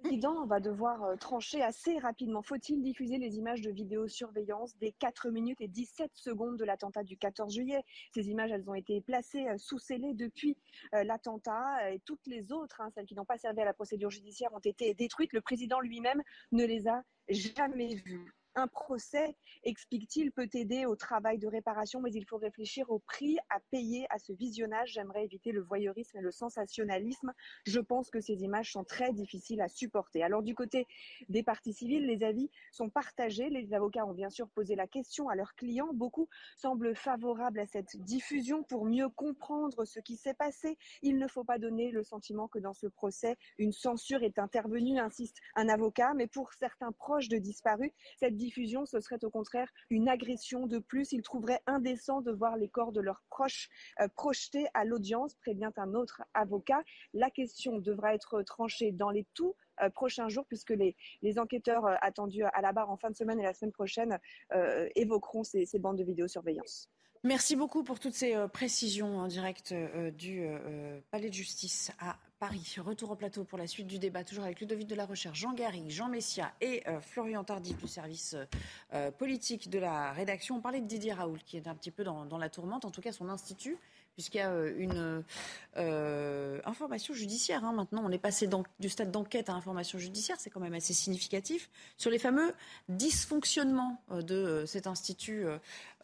Président va devoir euh, trancher assez rapidement. Faut-il diffuser les images de vidéosurveillance des 4 minutes et 17 secondes de l'attentat du 14 juillet? Ces images, elles ont été placées euh, sous scellé depuis euh, l'attentat et toutes les autres, hein, celles qui n'ont pas servi à la procédure judiciaire, ont été détruites. Le président lui-même ne les a jamais vues. Un procès, explique-t-il, peut aider au travail de réparation, mais il faut réfléchir au prix à payer à ce visionnage. J'aimerais éviter le voyeurisme et le sensationnalisme. Je pense que ces images sont très difficiles à supporter. Alors du côté des parties civiles, les avis sont partagés. Les avocats ont bien sûr posé la question à leurs clients. Beaucoup semblent favorables à cette diffusion pour mieux comprendre ce qui s'est passé. Il ne faut pas donner le sentiment que dans ce procès, une censure est intervenue, insiste un avocat. Mais pour certains proches de disparus, cette diffusion, ce serait au contraire une agression de plus. Ils trouveraient indécent de voir les corps de leurs proches euh, projetés à l'audience, prévient un autre avocat. La question devra être tranchée dans les tout euh, prochains jours, puisque les, enquêteurs euh, attendus à la barre en fin de semaine et la semaine prochaine évoqueront ces bandes de vidéosurveillance. Merci beaucoup pour toutes ces précisions en direct du Palais de justice à Paris. Retour au plateau pour la suite du débat, toujours avec Ludovic de la Recherche, Jean Garry, Jean Messia et euh, Florian Tardif du service euh, politique de la rédaction. On parlait de Didier Raoult, qui est un petit peu dans la tourmente, en tout cas son institut puisqu'il y a euh, une euh, information judiciaire. Hein, maintenant, on est passé du stade d'enquête à information judiciaire, c'est quand même assez significatif, sur les fameux dysfonctionnements euh, de cet institut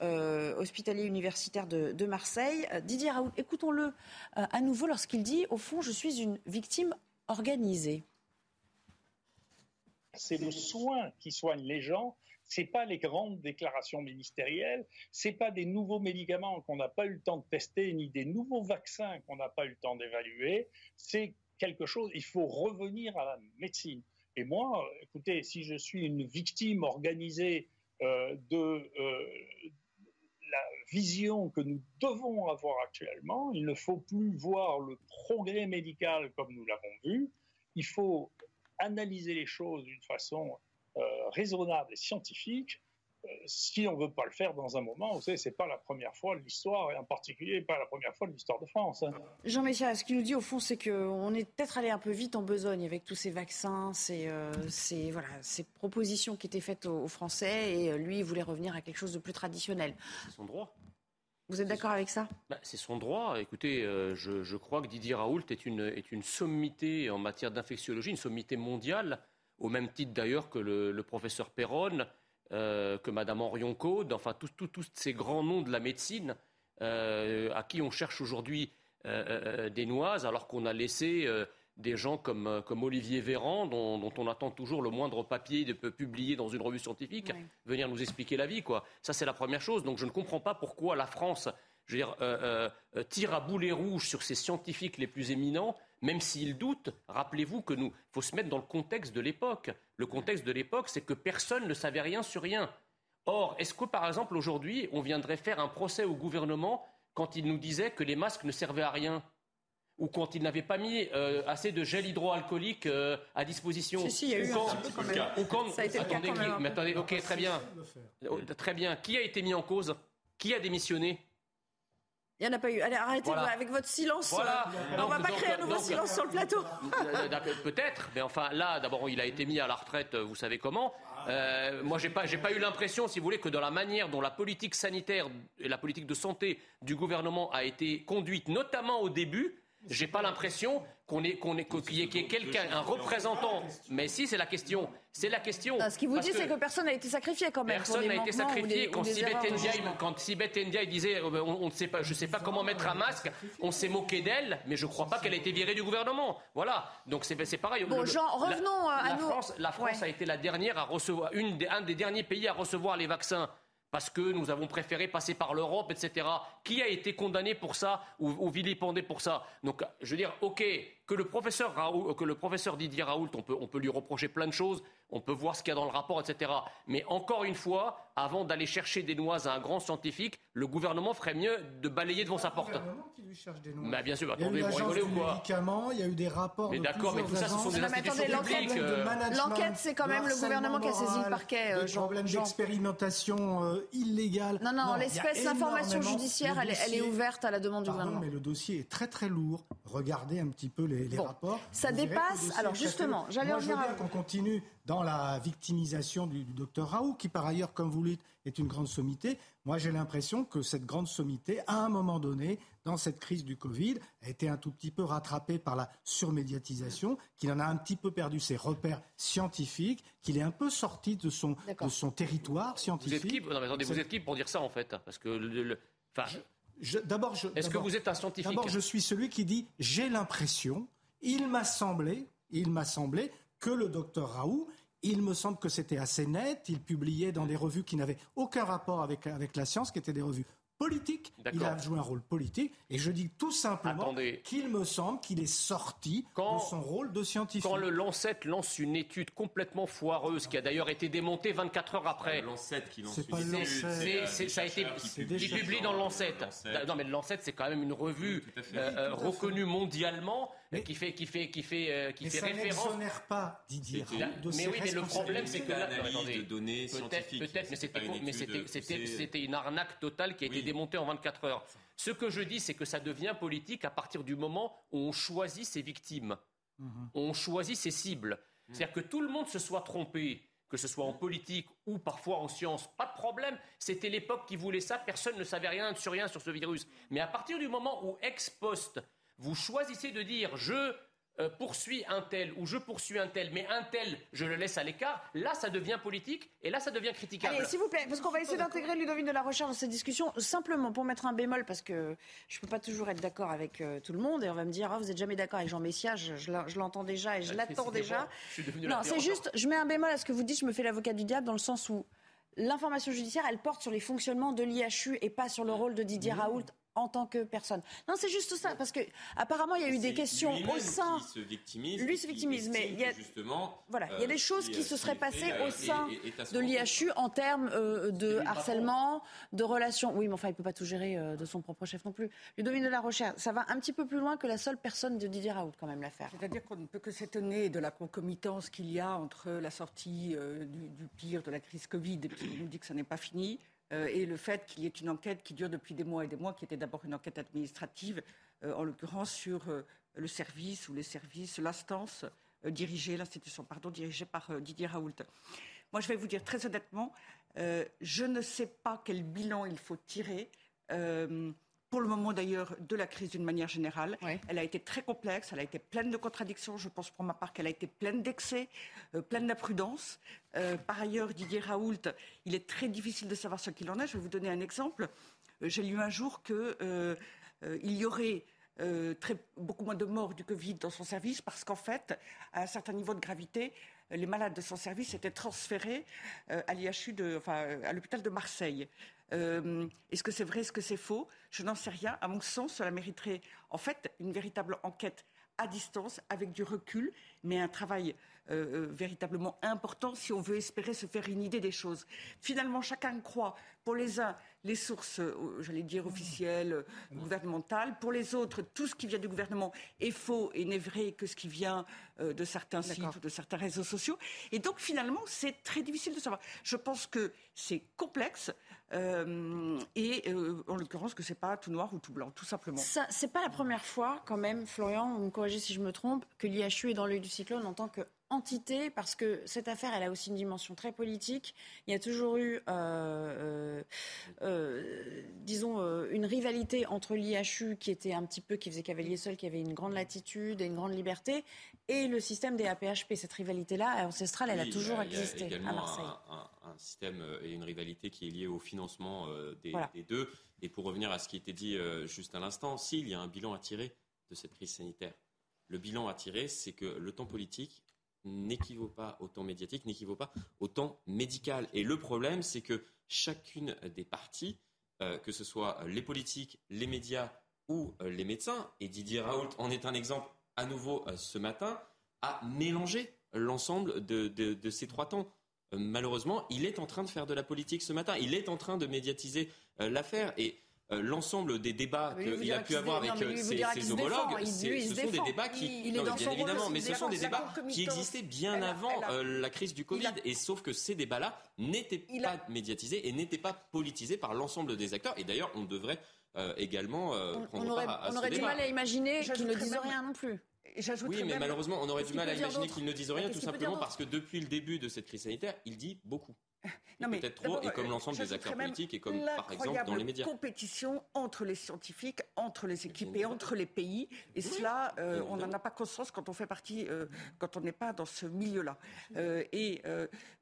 hospitalier universitaire de, Marseille. Didier Raoult, écoutons-le à nouveau lorsqu'il dit, au fond, je suis une victime organisée. C'est le soin qui soigne les gens c'est pas les grandes déclarations ministérielles, c'est pas des nouveaux médicaments qu'on n'a pas eu le temps de tester, ni des nouveaux vaccins qu'on n'a pas eu le temps d'évaluer. C'est quelque chose. Il faut revenir à la médecine. Et moi, écoutez, si je suis une victime organisée euh, de euh, la vision que nous devons avoir actuellement, il ne faut plus voir le progrès médical comme nous l'avons vu. Il faut analyser les choses d'une façon raisonnable et scientifique, euh, si on ne veut pas le faire dans un moment, vous savez, c'est pas la première fois de l'histoire, et en particulier pas la première fois de l'histoire de France. Hein. Jean Messia, ce qu'il nous dit au fond, c'est qu'on est peut-être allé un peu vite en besogne avec tous ces vaccins, ces, euh, voilà, ces propositions qui étaient faites aux, Français, et lui, il voulait revenir à quelque chose de plus traditionnel. C'est son droit. Vous êtes d'accord avec ça? Bah, C'est son droit. Écoutez, je, je, crois que Didier Raoult est une, est une sommité en matière d'infectiologie, une sommité mondiale au même titre d'ailleurs que le, professeur Perron, euh, que Madame Henrion Code, enfin tous ces grands noms de la médecine euh, à qui on cherche aujourd'hui euh, des noises, alors qu'on a laissé des gens comme, Olivier Véran, dont, on attend toujours le moindre papier de publier dans une revue scientifique, venir nous expliquer la vie. Quoi. Ça, c'est la première chose. Donc je ne comprends pas pourquoi la France je veux dire, tire à boulet rouge sur ses scientifiques les plus éminents même s'ils doutent, rappelez-vous que nous, faut se mettre dans le contexte de l'époque. Le contexte de l'époque, c'est que personne ne savait rien sur rien. Or, est-ce que par exemple aujourd'hui, on viendrait faire un procès au gouvernement quand il nous disait que les masques ne servaient à rien? Ou quand il n'avait pas mis euh, assez de gel hydroalcoolique euh, à disposition? Si, si, il y a eu quand, un quand, Ça a été attendez, le cas mais attendez, ok, très bien. Très bien. Qui a été mis en cause? Qui a démissionné? Il n'y en a pas eu. Allez, arrêtez avec votre silence. Voilà. Euh, on ne va pas créer un nouveau silence sur le plateau. Euh, peut-être, mais enfin là, d'abord, il a été mis à la retraite, vous savez comment. Euh, moi, j'ai pas, j'ai pas eu l'impression, si vous voulez, que dans la manière dont la politique sanitaire et la politique de santé du gouvernement a été conduite, notamment au début, j'ai pas l'impression qu'on est, qu'on est, qu'il y ait quelqu'un, un représentant. Mais si, c'est la question. C'est la question. ce qu'il vous dit, c'est que personne n'a été sacrifié quand même. Personne n'a été sacrifié. quand, Sibeth Ndiaye, disait, euh, on, ne sait pas, je ne sais pas comment mettre un masque, on s'est moqué d'elle, mais je ne crois pas qu'elle ait été virée du gouvernement. Voilà. Donc c'est, pareil. Bon, Jean, revenons la, à la France, la France a été la dernière à recevoir, une un des derniers pays à recevoir les vaccins parce que nous avons préféré passer par l'Europe, etc. Qui a été condamné pour ça ou, vilipendé pour ça? Donc, je veux dire, ok, que le professeur, Didier Raoult, on peut lui reprocher plein de choses. On peut voir ce qu'il y a dans le rapport, etc. Mais encore une fois, avant d'aller chercher des noises à un grand scientifique, le gouvernement ferait mieux de balayer devant sa porte. Le gouvernement qui lui cherche des noises. Bah, bien sûr, il y a eu attendez, vous rigolez ou quoi médicaments, il y a eu des rapports. Mais de d'accord, mais tout ça, ce sont des Non, mais attendez, institutions l'enquête, publiques. euh, l'enquête, c'est quand même le gouvernement qui a saisi le parquet, euh, Des Jean. problèmes Jean. d'expérimentation euh, illégale. Non, non, a l'espèce d'information judiciaire, le elle, est- elle est dossier- ouverte à la demande du Pardon, gouvernement. mais le dossier est très très lourd. Regardez un petit peu les, les Bon, rapports. ça Vous dépasse- alors justement, j'allais en venir qu'on continue dans la victimisation du, du docteur Raoult, qui par ailleurs, comme vous le dites, est une grande sommité. Moi, j'ai l'impression que cette grande sommité, à un moment donné, dans cette crise du Covid, a été un tout petit peu rattrapée par la surmédiatisation, qu'il en a un petit peu perdu ses repères scientifiques, qu'il est un peu sorti de son, de son territoire Vous scientifique. êtes qui Non, mais attendez, vous êtes qui pour dire ça en fait? Parce que le- le- D'abord, je- Est-ce que vous êtes un scientifique? D'abord, je suis celui qui dit j'ai l'impression, il m'a semblé, il m'a semblé que le docteur Raoult, il me semble que c'était assez net, il publiait dans des revues qui n'avaient aucun rapport avec, avec la science, qui étaient des revues politiques. Il a joué un rôle politique, et je dis tout simplement qu'il me semble qu'il est sorti Quand- de son rôle de scientifique. Quand le Lancet lance une étude complètement foireuse, qui a d'ailleurs été démontée 24 heures après. Le Lancet qui lance C'est pas une étude, euh, ça a été qui publie dans le Lancet. Lancet. Non, mais le Lancet, c'est quand même une revue fait. euh, Oui, euh, reconnue mondialement, Mais- qui fait, qui fait, qui fait, euh, qui Mais fait ça référence. n'exonère pas Didier de mais oui, mais le problème, c'est que là, de données Peut-être, scientifiques. peut-être, mais c'était, une mais étude c'était, c'était, poussée. c'était une arnaque totale qui a été démontée en 24 heures. Ce que je dis, c'est que ça devient politique à partir du moment où on choisit ses victimes, Mhm. on choisit ses cibles. C'est-à-dire que tout le monde se soit trompé, que ce soit en politique ou parfois en science, pas de problème. C'était l'époque qui voulait ça, personne ne savait rien sur rien sur ce virus. Mais à partir du moment où ex post, vous choisissez de dire je euh, poursuis un tel ou je poursuis un tel, mais un tel, je le laisse à l'écart, là ça devient politique et là ça devient critiquable. Allez, s'il vous plaît, parce qu'on va essayer d'intégrer Ludovine de la Recherche dans cette discussion, simplement pour mettre un bémol, parce que je ne peux pas toujours être d'accord avec euh, tout le monde, et on va me dire, ah, vous n'êtes jamais d'accord avec Jean Messia, je, je l'en- je l'entends déjà et je Euh, l'attends déjà. bon, Non, c'est juste, je mets un bémol à ce que vous dites, je me fais l'avocat du diable, dans le sens où l'information judiciaire, elle porte sur les fonctionnements de l'IHU et pas sur le rôle de Didier Raoult en tant que personne. Non, c'est juste ça, parce que apparemment il y a eu des questions au sein. qui se victimise. Lui se victimise, mais il y a- justement. Voilà, il y a des euh, choses qui se seraient passées euh, au sein de l'IHU en termes euh, de harcèlement, de relations. Oui, mais enfin, il ne peut pas tout gérer euh, de son propre chef non plus. Ludovine de la Recherche, ça va un petit peu plus loin que la seule personne de Didier Raoult, quand même, l'affaire. C'est-à-dire qu'on ne peut que s'étonner de la concomitance qu'il y a entre la sortie euh, du, du pire de la crise Covid, qui nous dit que ça n'est pas fini, euh, et le fait qu'il y ait une enquête qui dure depuis des mois et des mois, qui était d'abord une enquête administrative, euh, en l'occurrence sur euh, le service ou les services, l'instance dirigée, l'institution, pardon, dirigée par Didier Raoult. Moi, je vais vous dire très honnêtement, je ne sais pas quel bilan il faut tirer. Pour le moment d'ailleurs de la crise d'une manière générale. Elle a été très complexe, elle a été pleine de contradictions. Je pense pour ma part qu'elle a été pleine d'excès, euh, pleine d'imprudence. Euh, par ailleurs, Didier Raoult, il est très difficile de savoir ce qu'il en est. Je vais vous donner un exemple. Euh, J'ai lu un jour qu'il y aurait euh, très, beaucoup moins de morts du Covid dans son service parce qu'en fait, à un certain niveau de gravité, les malades de son service étaient transférés euh, à l'IHU, enfin, à l'hôpital de Marseille. Euh, est-ce que c'est vrai, est-ce que c'est faux? Je n'en sais rien. À mon sens, cela mériterait en fait une véritable enquête à distance, avec du recul, mais un travail euh, euh, véritablement important si on veut espérer se faire une idée des choses. Finalement, chacun croit, pour les uns, les sources, euh, j'allais dire, officielles, gouvernementales, pour les autres, tout ce qui vient du gouvernement est faux et n'est vrai que ce qui vient de certains sites ou de certains réseaux sociaux. Et donc, finalement, c'est très difficile de savoir. Je pense que c'est complexe euh, et, euh, en l'occurrence, que c'est pas tout noir ou tout blanc, tout simplement. Ça, c'est pas la première fois, quand même, Florian, vous me corrigez si je me trompe, que l'IHU est dans l'œil du cyclone en tant parce que cette affaire, elle a aussi une dimension très politique. Il y a toujours eu, euh, euh, euh, disons, une rivalité entre l'IHU, qui était un petit peu, qui faisait cavalier seul, qui avait une grande latitude et une grande liberté, et le système des APHP. Cette rivalité-là, ancestrale, elle Oui, a toujours il y a- existé Il y a à Marseille. un, un- un système et une rivalité qui est liée au financement des, Voilà. des deux. Et pour revenir à ce qui était dit juste à l'instant, s'il y a un bilan à tirer de cette crise sanitaire, le bilan à tirer, c'est que le temps politique n'équivaut pas au temps médiatique, n'équivaut pas au temps médical. Et le problème, c'est que chacune des parties, euh, que ce soit les politiques, les médias ou euh, les médecins, et Didier Raoult en est un exemple à nouveau euh, ce matin, a mélangé l'ensemble de, ces trois temps. Malheureusement, il est en train de faire de la politique ce matin. Il est en train de médiatiser l'affaire. Et l'ensemble des débats ah, qu'il a pu avoir avec ses, homologues, ce sont des débats qui, bien évidemment, mais ce sont des débats qui existaient bien avant la crise du Covid. Et sauf que ces débats-là n'étaient pas médiatisés et n'étaient pas politisés par l'ensemble des acteurs. Et d'ailleurs, on devrait également prendre on, part à, on aurait du mal à imaginer qu'ils ne disent rien non plus. Oui, mais malheureusement, on aurait du mal à imaginer qu'il ne dise rien, tout simplement parce que depuis le début de cette crise sanitaire, il dit beaucoup. Peut-être trop, et comme l'ensemble des acteurs politiques, et comme par exemple dans les médias. compétition entre les scientifiques, entre les équipes et entre les pays. Et cela, euh, on n'en a pas conscience quand on fait partie, euh, quand on n'est pas dans ce milieu-là. Euh, et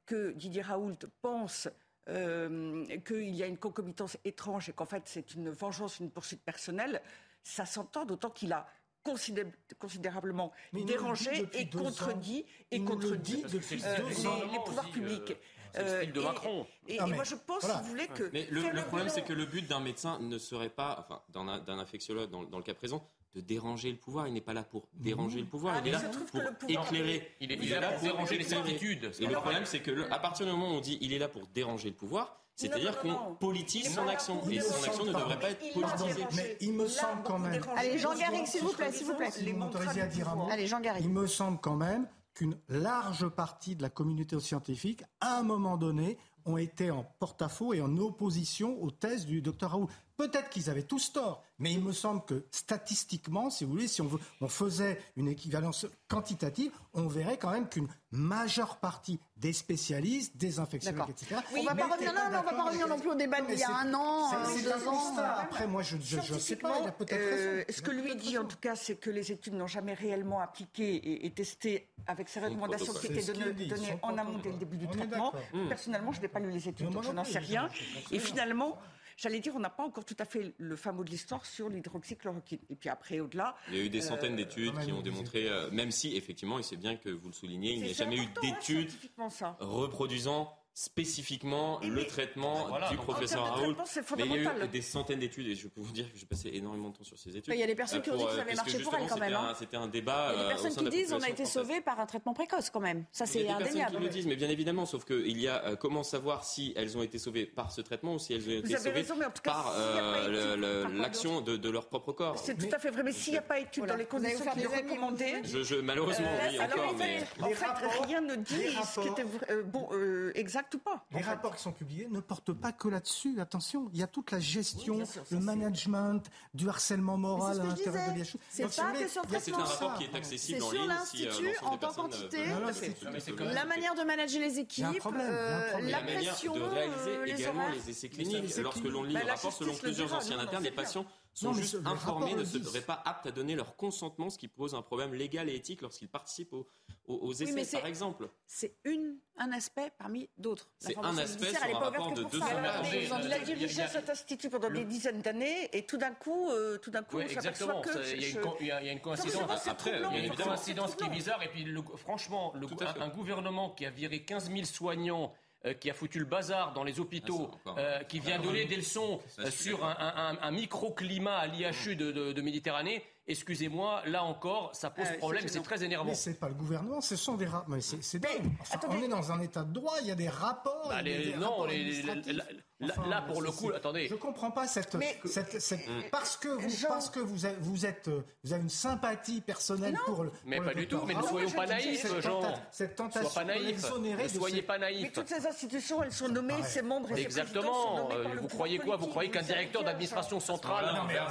que Didier Raoult pense qu'il y a une concomitance étrange et qu'en fait c'est une vengeance, une poursuite personnelle, ça s'entend, d'autant qu'il a considérablement dérangé et contredit, et contredit euh, les, pouvoirs publics. C'est le style de Macron. Et, moi, je pense, si vous voulez, que. Mais le, problème, c'est que le but d'un médecin ne serait pas, enfin, d'un infectiologue dans, le cas présent, de déranger le pouvoir. Il n'est pas là pour déranger le pouvoir. il est là pour éclairer. Il est, là pour déranger les certitudes. Et le problème, c'est que à partir du moment où on dit il est là pour déranger le pouvoir, c'est-à-dire qu'on politise son action. Et son action ne devrait pas être politisée. Mais il me semble quand même. Allez, Jean Garrigue, s'il vous plaît, s'il vous plaît. vous m'autorisez à dire un mot. Allez, Jean Garrigue. Il me semble quand même qu'une large partie de la communauté scientifique, à un moment donné, ont été en porte-à-faux et en opposition aux thèses du docteur Raoult. Peut-être qu'ils avaient tous tort, mais il me semble que statistiquement, si vous voulez, si on, on faisait une équivalence quantitative, on verrait quand même qu'une majeure partie des spécialistes, des infectiologues, etc. on va pas revenir, non, va pas revenir non plus au débat d'il y a un an, deux ans. Après, moi, je ne sais pas, il a peut-être euh, Ce que lui dit, en tout cas, c'est que les études n'ont jamais réellement appliqué et, testé avec ces recommandations qui étaient données, en amont dès le début du traitement. Personnellement, je n'ai pas lu les études, donc je n'en sais rien. Et finalement, j'allais dire, on n'a pas encore tout à fait le fin mot de l'histoire sur l'hydroxychloroquine. Et puis après, au-delà. Il y a eu des centaines euh, d'études qui ont démontré, euh, même si effectivement, il sait bien que vous le soulignez, il n'y a jamais eu d'études reproduisant spécifiquement le traitement du professeur Raoult. Mais il y a eu des centaines d'études et je peux vous dire que j'ai passé énormément de temps sur ces études. Il y a des personnes qui ont dit que ça avait marché pour elles quand même. Hein. C'était un débat. Il y a des personnes qui disent on a été sauvé par un traitement précoce quand même. Ça c'est indéniable. Il y a des personnes qui le disent, mais bien évidemment, sauf qu'il y a euh, comment savoir si elles ont été sauvées par ce traitement ou si elles ont été sauvées par euh, l'action de leur propre corps. C'est tout à fait vrai, mais s'il n'y a pas étude dans les conditions qui sont recommandées. Malheureusement, oui, encore, mais. En fait, rien ne dit ce qui était bon, exact ou pas rapports qui sont publiés ne portent pas que là-dessus. Attention, il y a toute la gestion, le management, du harcèlement moral à l'intérieur de l'IHU. C'est pas que sur C'est un rapport qui est accessible en ligne. C'est sur l'institut en tant qu'entité, la manière de manager les équipes, la pression, de réaliser également les essais cliniques. Lorsque l'on lit le rapport, selon plusieurs anciens internes, les patients sont juste informés, ne seraient pas aptes à donner leur consentement, ce qui pose un problème légal et éthique lorsqu'ils participent aux, essais, par exemple. C'est un aspect parmi d'autres. C'est un aspect sur un rapport de 200 pages. Il a dirigé cet institut pendant des dizaines d'années et tout d'un coup, euh, tout d'un coup, oui, exactement. Que il, y a une, coïncidence. Après, il y a une coïncidence qui est bizarre. Et puis, franchement, un gouvernement qui a viré 15 000 soignants euh, qui a foutu le bazar dans les hôpitaux, ah, euh, qui vient donner des leçons euh, sur un, microclimat à l'IHU de, Méditerranée. Excusez-moi, là encore, ça pose problème, c'est très énervant. Mais c'est pas le gouvernement, ce sont des rapports. c'est dingue. on est dans un état de droit, il y a des rapports. Bah, non, là, pour le coup, attendez. Je comprends pas cette, cette, parce que vous, parce que vous, avez, vous êtes, vous avez une sympathie personnelle pour le. Mais pas du tout. Mais ne soyons pas naïfs, Jean. Cette tentation. Soyez pas naïfs. Ne soyez pas naïfs. Mais toutes ces institutions, elles sont nommées, ces membres et Exactement. Vous croyez quoi? Vous croyez qu'un directeur d'administration centrale.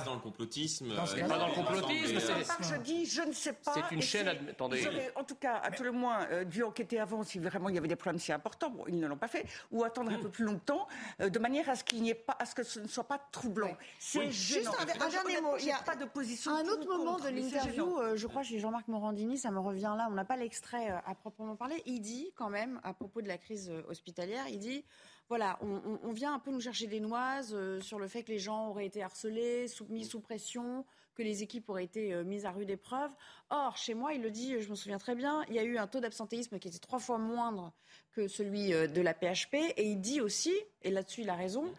dans le complotisme. Pas dans le complotisme. Je dis, je ne sais pas. C'est une chaîne. Attendez. En tout cas, à tout le moins, euh, dû enquêter avant si vraiment il y avait des problèmes si importants. Bon, ils ne l'ont pas fait. Ou attendre un peu plus longtemps, euh, de manière à ce qu'il n'y ait pas, à ce que ce ne soit pas troublant. C'est juste un, dernier mot. Il n'y a pas de position. un autre moment de l'interview, euh, je crois chez Jean-Marc Morandini, ça me revient là. On n'a pas l'extrait à proprement parler. Il dit quand même à propos de la crise hospitalière, il dit voilà, on, vient un peu nous chercher des noises sur le fait que les gens auraient été harcelés, mis sous pression, que les équipes auraient été euh, mises à rude épreuve. Or, chez moi, il le dit, je me souviens très bien, il y a eu un taux d'absentéisme qui était trois fois moindre que celui euh, de la PHP. Et il dit aussi, et là-dessus il a raison,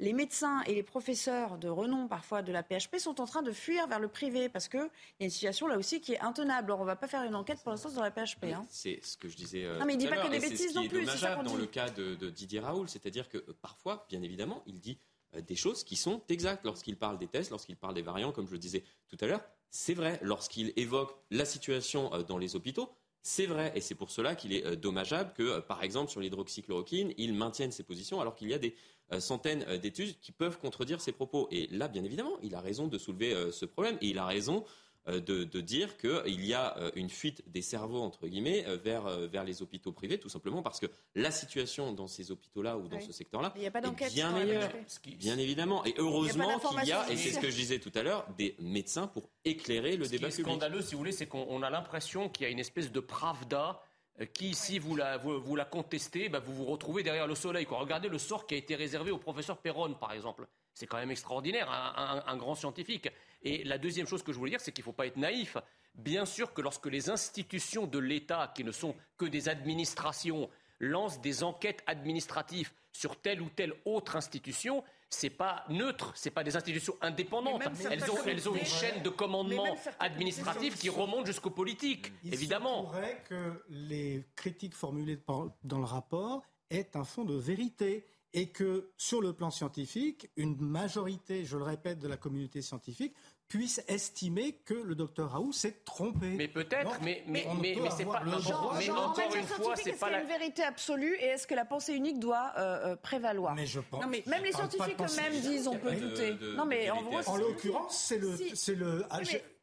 les médecins et les professeurs de renom parfois de la PHP sont en train de fuir vers le privé parce qu'il y a une situation là aussi qui est intenable. Alors on ne va pas faire une enquête pour l'instant dans la PHP. Hein. C'est ce que je disais. Euh, non, mais il dit pas que des bêtises non plus. C'est dommageable dans le cas de, Didier Raoul, c'est-à-dire que euh, parfois, bien évidemment, il dit des choses qui sont exactes lorsqu'il parle des tests, lorsqu'il parle des variants, comme je le disais tout à l'heure. C'est vrai, lorsqu'il évoque la situation dans les hôpitaux, c'est vrai, et c'est pour cela qu'il est dommageable que, par exemple, sur l'hydroxychloroquine, il maintienne ses positions alors qu'il y a des euh, centaines euh, d'études qui peuvent contredire ces propos. Et là, bien évidemment, il a raison de soulever euh, ce problème et il a raison de, dire qu'il y a une fuite des cerveaux, entre guillemets, vers, vers les hôpitaux privés, tout simplement parce que la situation dans ces hôpitaux-là ou dans ce secteur-là est bien meilleure, bien évidemment. Et heureusement qu'il y a, et c'est ce que je disais tout à l'heure, des médecins pour éclairer le débat public. Ce qui est scandaleux, si vous voulez, c'est qu'on a l'impression qu'il y a une espèce de pravda euh, qui, si vous la, vous, la contestez, bah, vous vous retrouvez derrière le soleil. Regardez le sort qui a été réservé au professeur Perron, par exemple. C'est quand même extraordinaire, un, grand scientifique. Et la deuxième chose que je voulais dire, c'est qu'il ne faut pas être naïf. Bien sûr que lorsque les institutions de l'État, qui ne sont que des administrations, lancent des enquêtes administratives sur telle ou telle autre institution, c'est pas neutre, c'est pas des institutions indépendantes. Elles ont, elles ont, une chaîne de commandement administratif qui remonte jusqu'aux politiques, Il évidemment. Il que les critiques formulées dans le rapport aient un fond de vérité et que sur le plan scientifique, une majorité, je le répète, de la communauté scientifique puisse estimer que le docteur Raoult s'est trompé. Mais peut-être, mais, mais, mais, mais c'est pas. Le genre, mais encore une fois, c'est pas la... une vérité absolue et est-ce que la pensée unique doit euh, euh, prévaloir? Mais je pense. Non, mais même les scientifiques eux-mêmes disent on peut douter. non, mais en gros, en l'occurrence, c'est le, c'est le.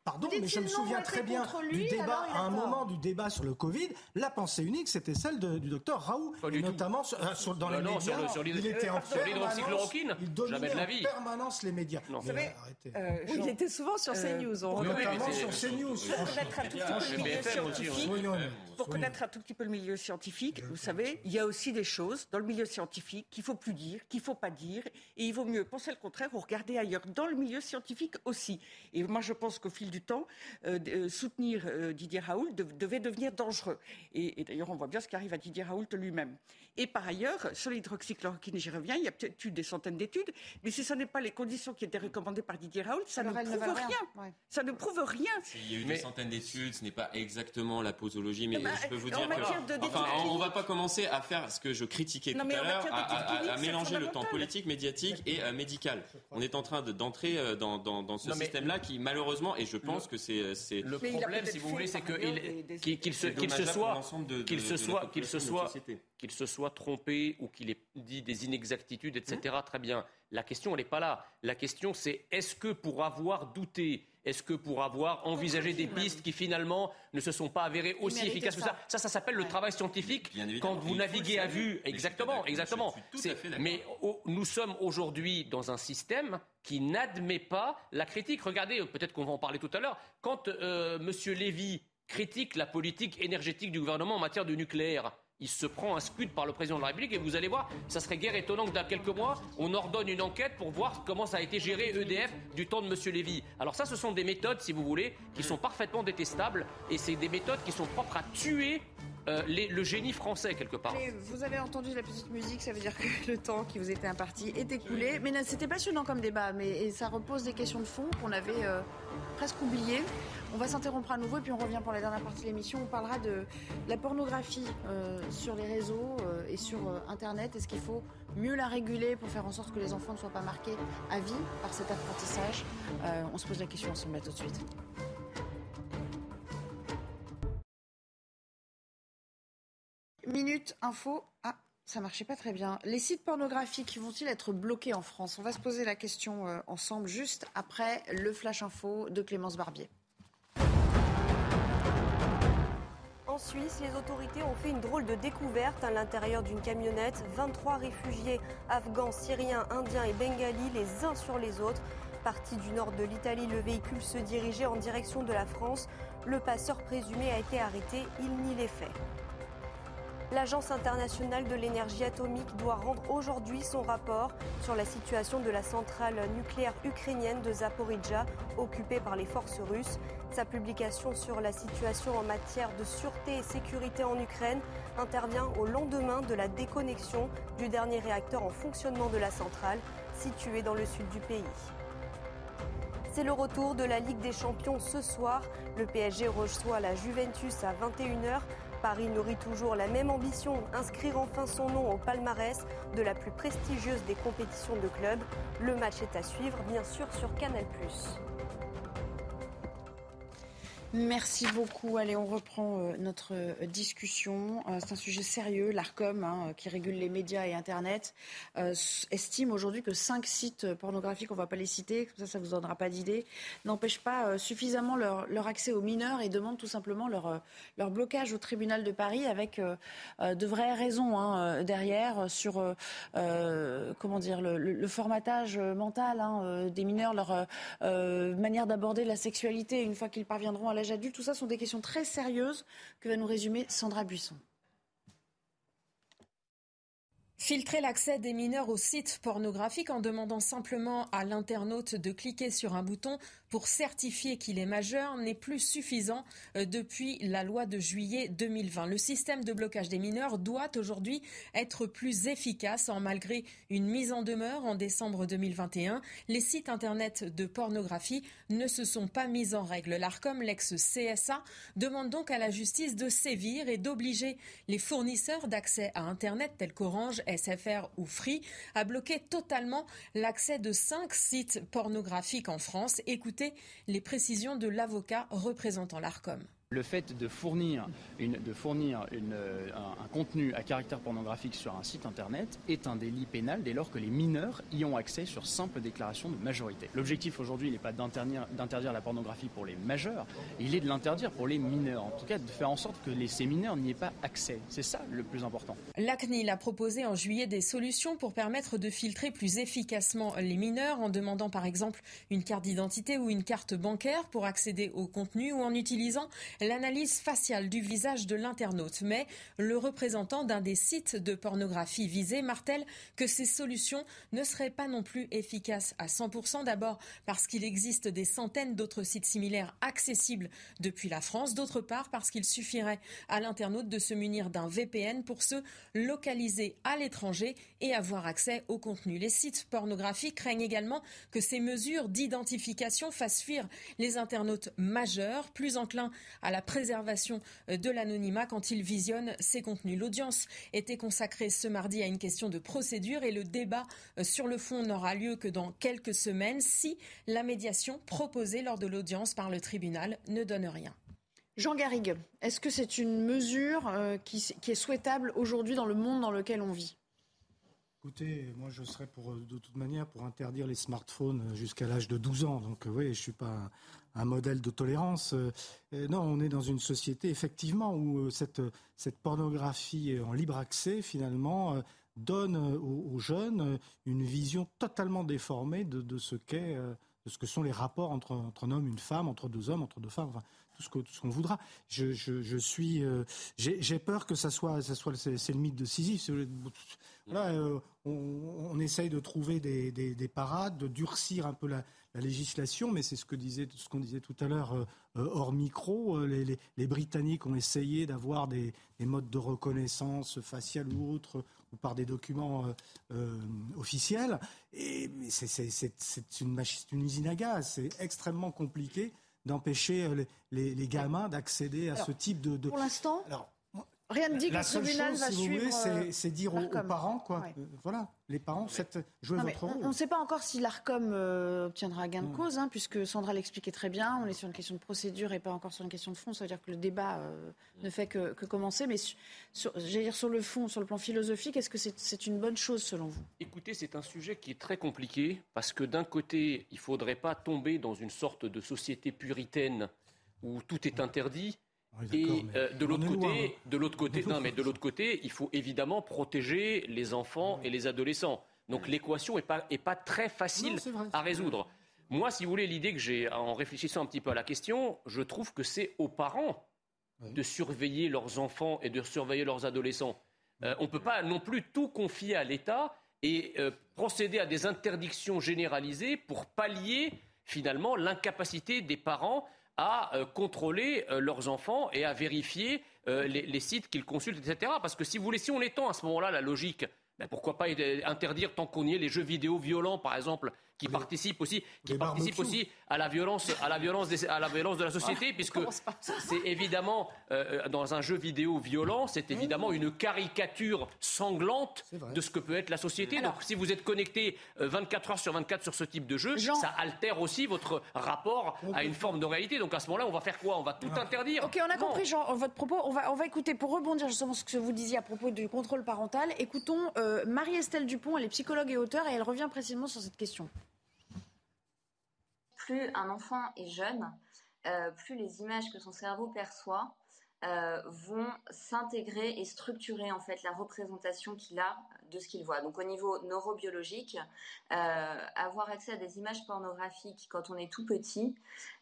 Pardon, mais je me souviens très bien du débat, à un moment du débat sur le Covid, la pensée unique, c'était celle du docteur Raoult, notamment sur, euh, dans les médias. il était en jamais de la vie. en permanance les médias. Vous savez, euh, il était souvent sur CNews. On notamment sur CNews. Pour connaître un tout petit peu le milieu scientifique, vous savez, il y a aussi des choses dans le milieu scientifique qu'il faut plus dire, qu'il faut pas dire, et il vaut mieux penser le contraire ou regarder ailleurs, dans le milieu scientifique aussi. Et moi, je pense qu'au fil du temps, euh, euh, soutenir euh, Didier Raoult devait devenir dangereux. Et, d'ailleurs, on voit bien ce qui arrive à Didier Raoult lui-même. Et par ailleurs, sur l'hydroxychloroquine, j'y reviens, il y a peut-être eu des centaines d'études, mais si ce n'est pas les conditions qui étaient recommandées par Didier Raoult, ça ne prouve rien. Ça ne prouve rien. Il y a eu des centaines d'études, ce n'est pas exactement la posologie, mais eh ben, je peux vous dire que... enfin, on ne va pas commencer à faire ce que je critiquais tout à l'heure, à, mélanger le temps politique, médiatique et médical. On est en train d'entrer dans, dans, ce système-là qui, malheureusement, et je pense que c'est le problème, si vous voulez, c'est qu'il se, se soit qu'il se soit qu'il se soit trompé ou qu'il ait dit des inexactitudes, etc. Très bien. La question, elle n'est pas là. La question, c'est est-ce que pour avoir douté, est-ce que pour avoir envisagé des pistes qui finalement ne se sont pas avérées aussi efficaces que ça Ça, ça s'appelle le travail scientifique. Quand vous naviguez à vue, exactement, exactement. Mais nous sommes aujourd'hui dans un système qui n'admet pas la critique. Regardez, peut-être qu'on va en parler tout à l'heure. Quand euh, M. Lévy critique la politique énergétique du gouvernement en matière de nucléaire, il se prend un scud par le président de la République et vous allez voir, ça serait guère étonnant que dans quelques mois, on ordonne une enquête pour voir comment ça a été géré EDF du temps de M. Lévy. Alors ça, ce sont des méthodes, si vous voulez, qui sont parfaitement détestables et c'est des méthodes qui sont propres à tuer euh, le génie français quelque part. vous avez entendu la petite musique, ça veut dire que le temps qui vous était imparti est écoulé. Mais c'était passionnant comme débat, mais ça repose des questions de fond qu'on avait euh, presque oubliées. On va s'interrompre à nouveau et puis on revient pour la dernière partie de l'émission. On parlera de la pornographie euh, sur les réseaux et sur Internet. Est-ce qu'il faut mieux la réguler pour faire en sorte que les enfants ne soient pas marqués à vie par cet apprentissage? On se pose la question ensemble. À tout de suite. Minute info. Ah, ça marchait pas très bien. Les sites pornographiques vont-ils être bloqués en France? On va se poser la question ensemble juste après le flash info de Clémence Barbier. En Suisse, les autorités ont fait une drôle de découverte à l'intérieur d'une camionnette. 23 réfugiés afghans, syriens, indiens et bengalis les uns sur les autres. Parti du nord de l'Italie, le véhicule se dirigeait en direction de la France. Le passeur présumé a été arrêté, il nie les faits. L'Agence internationale de l'énergie atomique doit rendre aujourd'hui son rapport sur la situation de la centrale nucléaire ukrainienne de Zaporizhia, occupée par les forces russes. Sa publication sur la situation en matière de sûreté et sécurité en Ukraine intervient au lendemain de la déconnexion du dernier réacteur en fonctionnement de la centrale. situés dans le sud du pays. C'est le retour de la Ligue des Champions ce soir. Le PSG reçoit la Juventus à 21h. Paris nourrit toujours la même ambition, inscrire enfin son nom au palmarès de la plus prestigieuse des compétitions de club. Le match est à suivre bien sûr sur Canal+. Merci beaucoup. Allez, on reprend euh, notre euh, discussion. Euh, c'est un sujet sérieux. L'ARCOM, hein, qui régule les médias et Internet, estime aujourd'hui que cinq sites pornographiques, on ne va pas les citer, comme ça, ça ne vous donnera pas d'idée, n'empêchent pas suffisamment leur, accès aux mineurs et demandent tout simplement leur, leur blocage au tribunal de Paris avec de vraies raisons hein, derrière sur comment dire, le, formatage mental hein, des mineurs, leur manière d'aborder la sexualité une fois qu'ils parviendront à la adulte, tout ça sont des questions très sérieuses que va nous résumer Sandra Buisson. Filtrer l'accès des mineurs aux sites pornographiques en demandant simplement à l'internaute de cliquer sur un bouton pour certifier qu'il est majeur n'est plus suffisant euh, depuis la loi de juillet 2020. Le système de blocage des mineurs doit aujourd'hui être plus efficace en malgré une mise en demeure en décembre 2021. Les sites internet de pornographie ne se sont pas mis en règle. L'ARCOM, l'ex-CSA, demande donc à la justice de sévir et d'obliger les fournisseurs d'accès à Internet tels qu'Orange, SFR ou Free à bloquer totalement l'accès de cinq sites pornographiques en France. Écoutez les précisions de l'avocat représentant l'ARCOM. Le fait de fournir, euh, un, contenu à caractère pornographique sur un site internet est un délit pénal dès lors que les mineurs y ont accès sur simple déclaration de majorité. L'objectif aujourd'hui n'est pas d'interdire la pornographie pour les majeurs, il est de l'interdire pour les mineurs. En tout cas, de faire en sorte que les, ces mineurs n'y aient pas accès. C'est ça le plus important. L'ACNIL a proposé en juillet des solutions pour permettre de filtrer plus efficacement les mineurs en demandant par exemple une carte d'identité ou une carte bancaire pour accéder au contenu ou en utilisant l'analyse faciale du visage de l'internaute. Mais le représentant d'un des sites de pornographie visés martèle que ces solutions ne seraient pas non plus efficaces à 100%. D'abord parce qu'il existe des centaines d'autres sites similaires accessibles depuis la France. D'autre part parce qu'il suffirait à l'internaute de se munir d'un VPN pour se localiser à l'étranger et avoir accès au contenu. Les sites pornographiques craignent également que ces mesures d'identification fassent fuir les internautes majeurs, plus enclins à la préservation euh, de l'anonymat quand ils visionnent ces contenus. L'audience était consacrée ce mardi à une question de procédure et le débat euh, sur le fond n'aura lieu que dans quelques semaines si la médiation proposée lors de l'audience par le tribunal ne donne rien. Jean Garrigue, est-ce que c'est une mesure euh, qui, est souhaitable aujourd'hui dans le monde dans lequel on vit? Écoutez, moi je serais pour, de toute manière pour interdire les smartphones jusqu'à l'âge de 12 ans. Donc oui, je ne suis pas un modèle de tolérance. Euh, non, on est dans une société effectivement où euh, cette, cette pornographie en libre accès finalement euh, donne aux, jeunes une vision totalement déformée de, ce qu'est de ce que sont les rapports entre, entre un homme, une femme, entre deux hommes, entre deux femmes, ce qu'on voudra. Je, suis, j'ai peur que ça soit, ça soit, c'est le mythe de Sisyphe. Là, on, essaye de trouver des, des, des, parades, de durcir un peu la, la législation, mais c'est ce que disait, ce qu'on disait tout à l'heure euh, euh, hors micro. Euh, les, les, Britanniques ont essayé d'avoir des, modes de reconnaissance faciale ou autre, ou par des documents officiels. Et c'est une, une usine à gaz. C'est extrêmement compliqué d'empêcher les, les, gamins d'accéder à ce type de. de... Pour l'instant. Rien ne dit que le tribunal va suivre. C'est dire aux, parents, quoi. Euh, voilà, les parents, faites jouer votre rôle. On ne sait pas encore si l'ARCOM euh, obtiendra gain de cause, hein, puisque Sandra l'expliquait très bien. On est sur une question de procédure et pas encore sur une question de fond. Ça veut dire que le débat euh, ne fait que, commencer. Mais sur, dire sur le fond, sur le plan philosophique, est-ce que c'est une bonne chose selon vous? Écoutez, c'est un sujet qui est très compliqué parce que d'un côté, il ne faudrait pas tomber dans une sorte de société puritaine où tout est interdit et euh, de l'autre côté, hein. de l'autre côté, non, mais de l'autre côté, il faut évidemment protéger les enfants et les adolescents. Donc l'équation n'est pas, est pas très facile à résoudre. Moi, si vous voulez, l'idée que j'ai en réfléchissant un petit peu à la question, je trouve que c'est aux parents de surveiller leurs enfants et de surveiller leurs adolescents. Euh, on ne peut pas non plus tout confier à l'État et euh, procéder à des interdictions généralisées pour pallier finalement l'incapacité des parents à euh, contrôler euh, leurs enfants et à vérifier euh, les, sites qu'ils consultent, etc. Parce que si vous voulez, si on étend à ce moment-là la logique, ben, pourquoi pas interdire tant qu'on y est les jeux vidéo violents, par exemple, qui participent aussi, qui participent aussi à la violence, à la violence, à la violence de la société, puisque c'est évidemment euh, dans un jeu vidéo violent, c'est évidemment une caricature sanglante de ce que peut être la société. Donc, si vous êtes connecté 24 euh, heures sur 24 sur ce type de jeu, ça altère aussi votre rapport à une forme de réalité. Donc, à ce moment-là, on va faire quoi? On va tout interdire. Ok, on a compris, Jean, votre propos. On va, on va écouter pour rebondir justement sur ce que vous disiez à propos du contrôle parental. Écoutons euh, Marie-Estelle Dupont, elle est psychologue et auteure, et elle revient précisément sur cette question plus un enfant est jeune, euh, plus les images que son cerveau perçoit euh, vont s'intégrer et structurer en fait la représentation qu'il a de ce qu'il voit. Donc au niveau neurobiologique, euh, avoir accès à des images pornographiques quand on est tout petit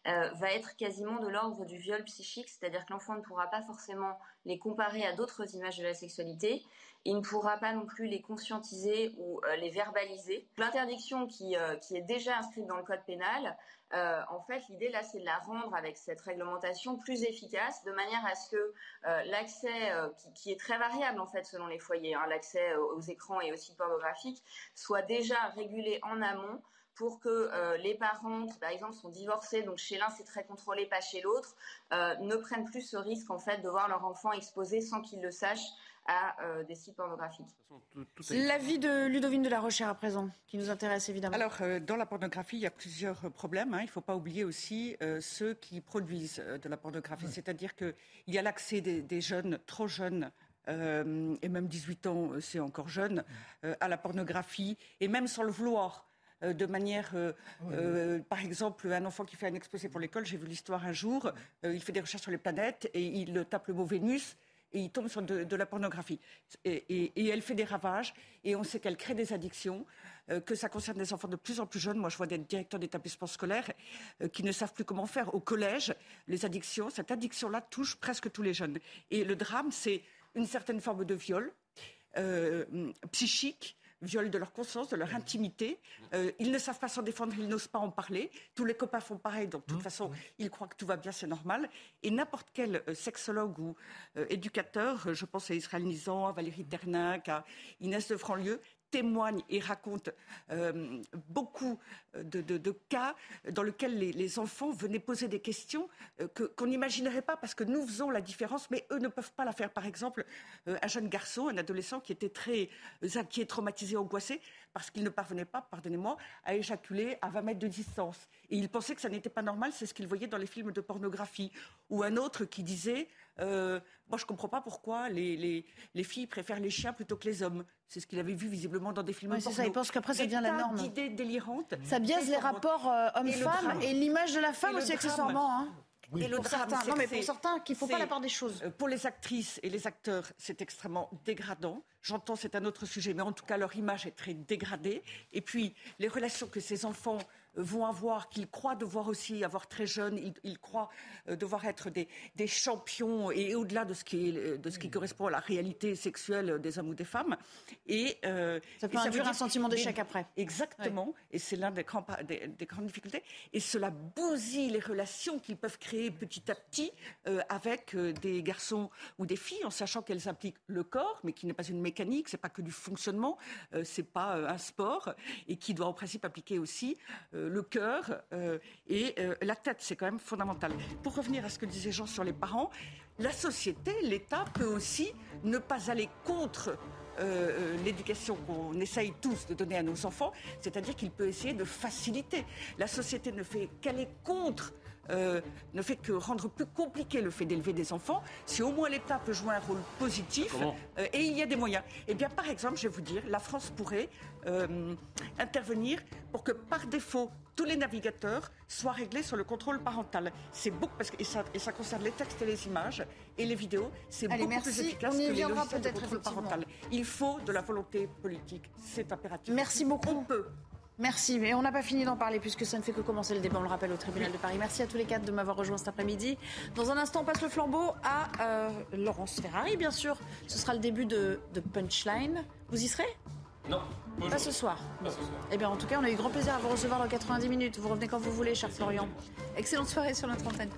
va être quasiment de l'ordre du viol psychique, c'est-à-dire que l'enfant ne pourra pas forcément les comparer à d'autres images de la sexualité, il ne pourra pas non plus les conscientiser ou euh, les verbaliser. L'interdiction qui, euh, qui est déjà inscrite dans le code pénal, euh, en fait, l'idée là, c'est de la rendre avec cette réglementation plus efficace, de manière à ce que l'accès, qui, est très variable en fait selon les foyers, hein, l'accès aux écrans et aux sites pornographiques, soit déjà régulé en amont pour que les parents qui, par exemple, sont divorcés, donc chez l'un c'est très contrôlé, pas chez l'autre, ne prennent plus ce risque en fait de voir leur enfant exposé sans qu'ils le sachent à euh, des sites pornographiques. L'avis de Ludovine de la Rochère à présent, qui nous intéresse évidemment. Alors, euh, dans la pornographie, il y a plusieurs problèmes. Hein. Il ne faut pas oublier aussi euh, ceux qui produisent de la pornographie. C'est-à-dire qu'il y a l'accès des, jeunes, trop jeunes, et même 18 ans, c'est encore jeune, à la pornographie, et même sans le vouloir. de manière, par exemple, un enfant qui fait un exposé pour l'école, j'ai vu l'histoire un jour, il fait des recherches sur les planètes et il tape le mot Vénus et il tombe sur de, la pornographie. Et, elle fait des ravages et on sait qu'elle crée des addictions, euh, que ça concerne des enfants de plus en plus jeunes. Moi, je vois des directeurs d'établissements scolaires euh, qui ne savent plus comment faire. Au collège, les addictions, cette addiction-là touche presque tous les jeunes. Et le drame, c'est une certaine forme de viol euh, psychique viol de leur conscience, de leur intimité. Euh, ils ne savent pas s'en défendre, ils n'osent pas en parler. Tous les copains font pareil, donc de toute mmh. façon, ils croient que tout va bien, c'est normal. Et n'importe quel euh, sexologue ou euh, éducateur, je pense à Israël Nizan, à Valérie Ternac, à Inès de Franlieu, témoigne et raconte euh, beaucoup de, cas dans lesquels les, enfants venaient poser des questions euh, qu'on n'imaginerait pas parce que nous faisons la différence, mais eux ne peuvent pas la faire. Par exemple, euh, un jeune garçon, un adolescent qui était très inquiet, traumatisé, angoissé parce qu'il ne parvenait pas, pardonnez-moi, à éjaculer à 20 mètres de distance. Et il pensait que ça n'était pas normal, c'est ce qu'il voyait dans les films de pornographie. Ou un autre qui disait euh, moi, je ne comprends pas pourquoi les, filles préfèrent les chiens plutôt que les hommes. C'est ce qu'il avait vu visiblement dans des films. Oui, c'est ça. Il pense qu'après, ça devient la norme. D'idées délirantes. Ça biaise les rapports euh, hommes-femmes et, l'image de la femme aussi accessoirement. Hein. Et le pour certains, non, mais pour certains qui ne font pas la part des choses. Euh, pour les actrices et les acteurs, c'est extrêmement dégradant. J'entends, c'est un autre sujet, mais en tout cas, leur image est très dégradée. Et puis, les relations que ces enfants vont avoir, qu'ils croient devoir aussi avoir très jeunes, ils, croient euh, devoir être des, champions et au-delà de ce qui de ce qui correspond à la réalité sexuelle des hommes ou des femmes. Et euh, ça peut induire un sentiment d'échec après. Exactement, et c'est l'un des, des, grandes difficultés. Et cela bousille les relations qu'ils peuvent créer petit à petit euh, avec des garçons ou des filles, en sachant qu'elles impliquent le corps, mais qui n'est pas une mécanique, c'est pas que du fonctionnement, c'est pas un sport, et qui doit en principe appliquer aussi euh, le cœur euh, et euh, la tête. C'est quand même fondamental. Pour revenir à ce que disait Jean sur les parents, la société, l'État peut aussi ne pas aller contre l'éducation qu'on essaye tous de donner à nos enfants, c'est-à-dire qu'il peut essayer de faciliter. La société ne fait qu'aller contre euh, ne fait que rendre plus compliqué le fait d'élever des enfants, si au moins l'État peut jouer un rôle positif, euh, et il y a des moyens. Eh bien, par exemple, je vais vous dire, la France pourrait euh, intervenir pour que, par défaut, tous les navigateurs soient réglés sur le contrôle parental. C'est beaucoup parce que et ça, et ça, concerne les textes et les images et les vidéos. C'est beaucoup plus efficace que les logiciels de contrôle parental. Il faut de la volonté politique. C'est impératif. Merci beaucoup. On peut. Merci, mais on n'a pas fini d'en parler puisque ça ne fait que commencer le débat, on le rappelle, au tribunal de Paris. Merci à tous les quatre de m'avoir rejoint cet après-midi. Dans un instant, on passe le flambeau à euh, Laurence Ferrari, bien sûr. Ce sera le début de, Punchline. Vous y serez? Non. Pas ce soir. Pas ce soir. Eh bien, en tout cas, on a eu grand plaisir à vous recevoir dans 90 minutes. Vous revenez quand vous voulez, cher Florian. Excellente soirée sur notre antenne.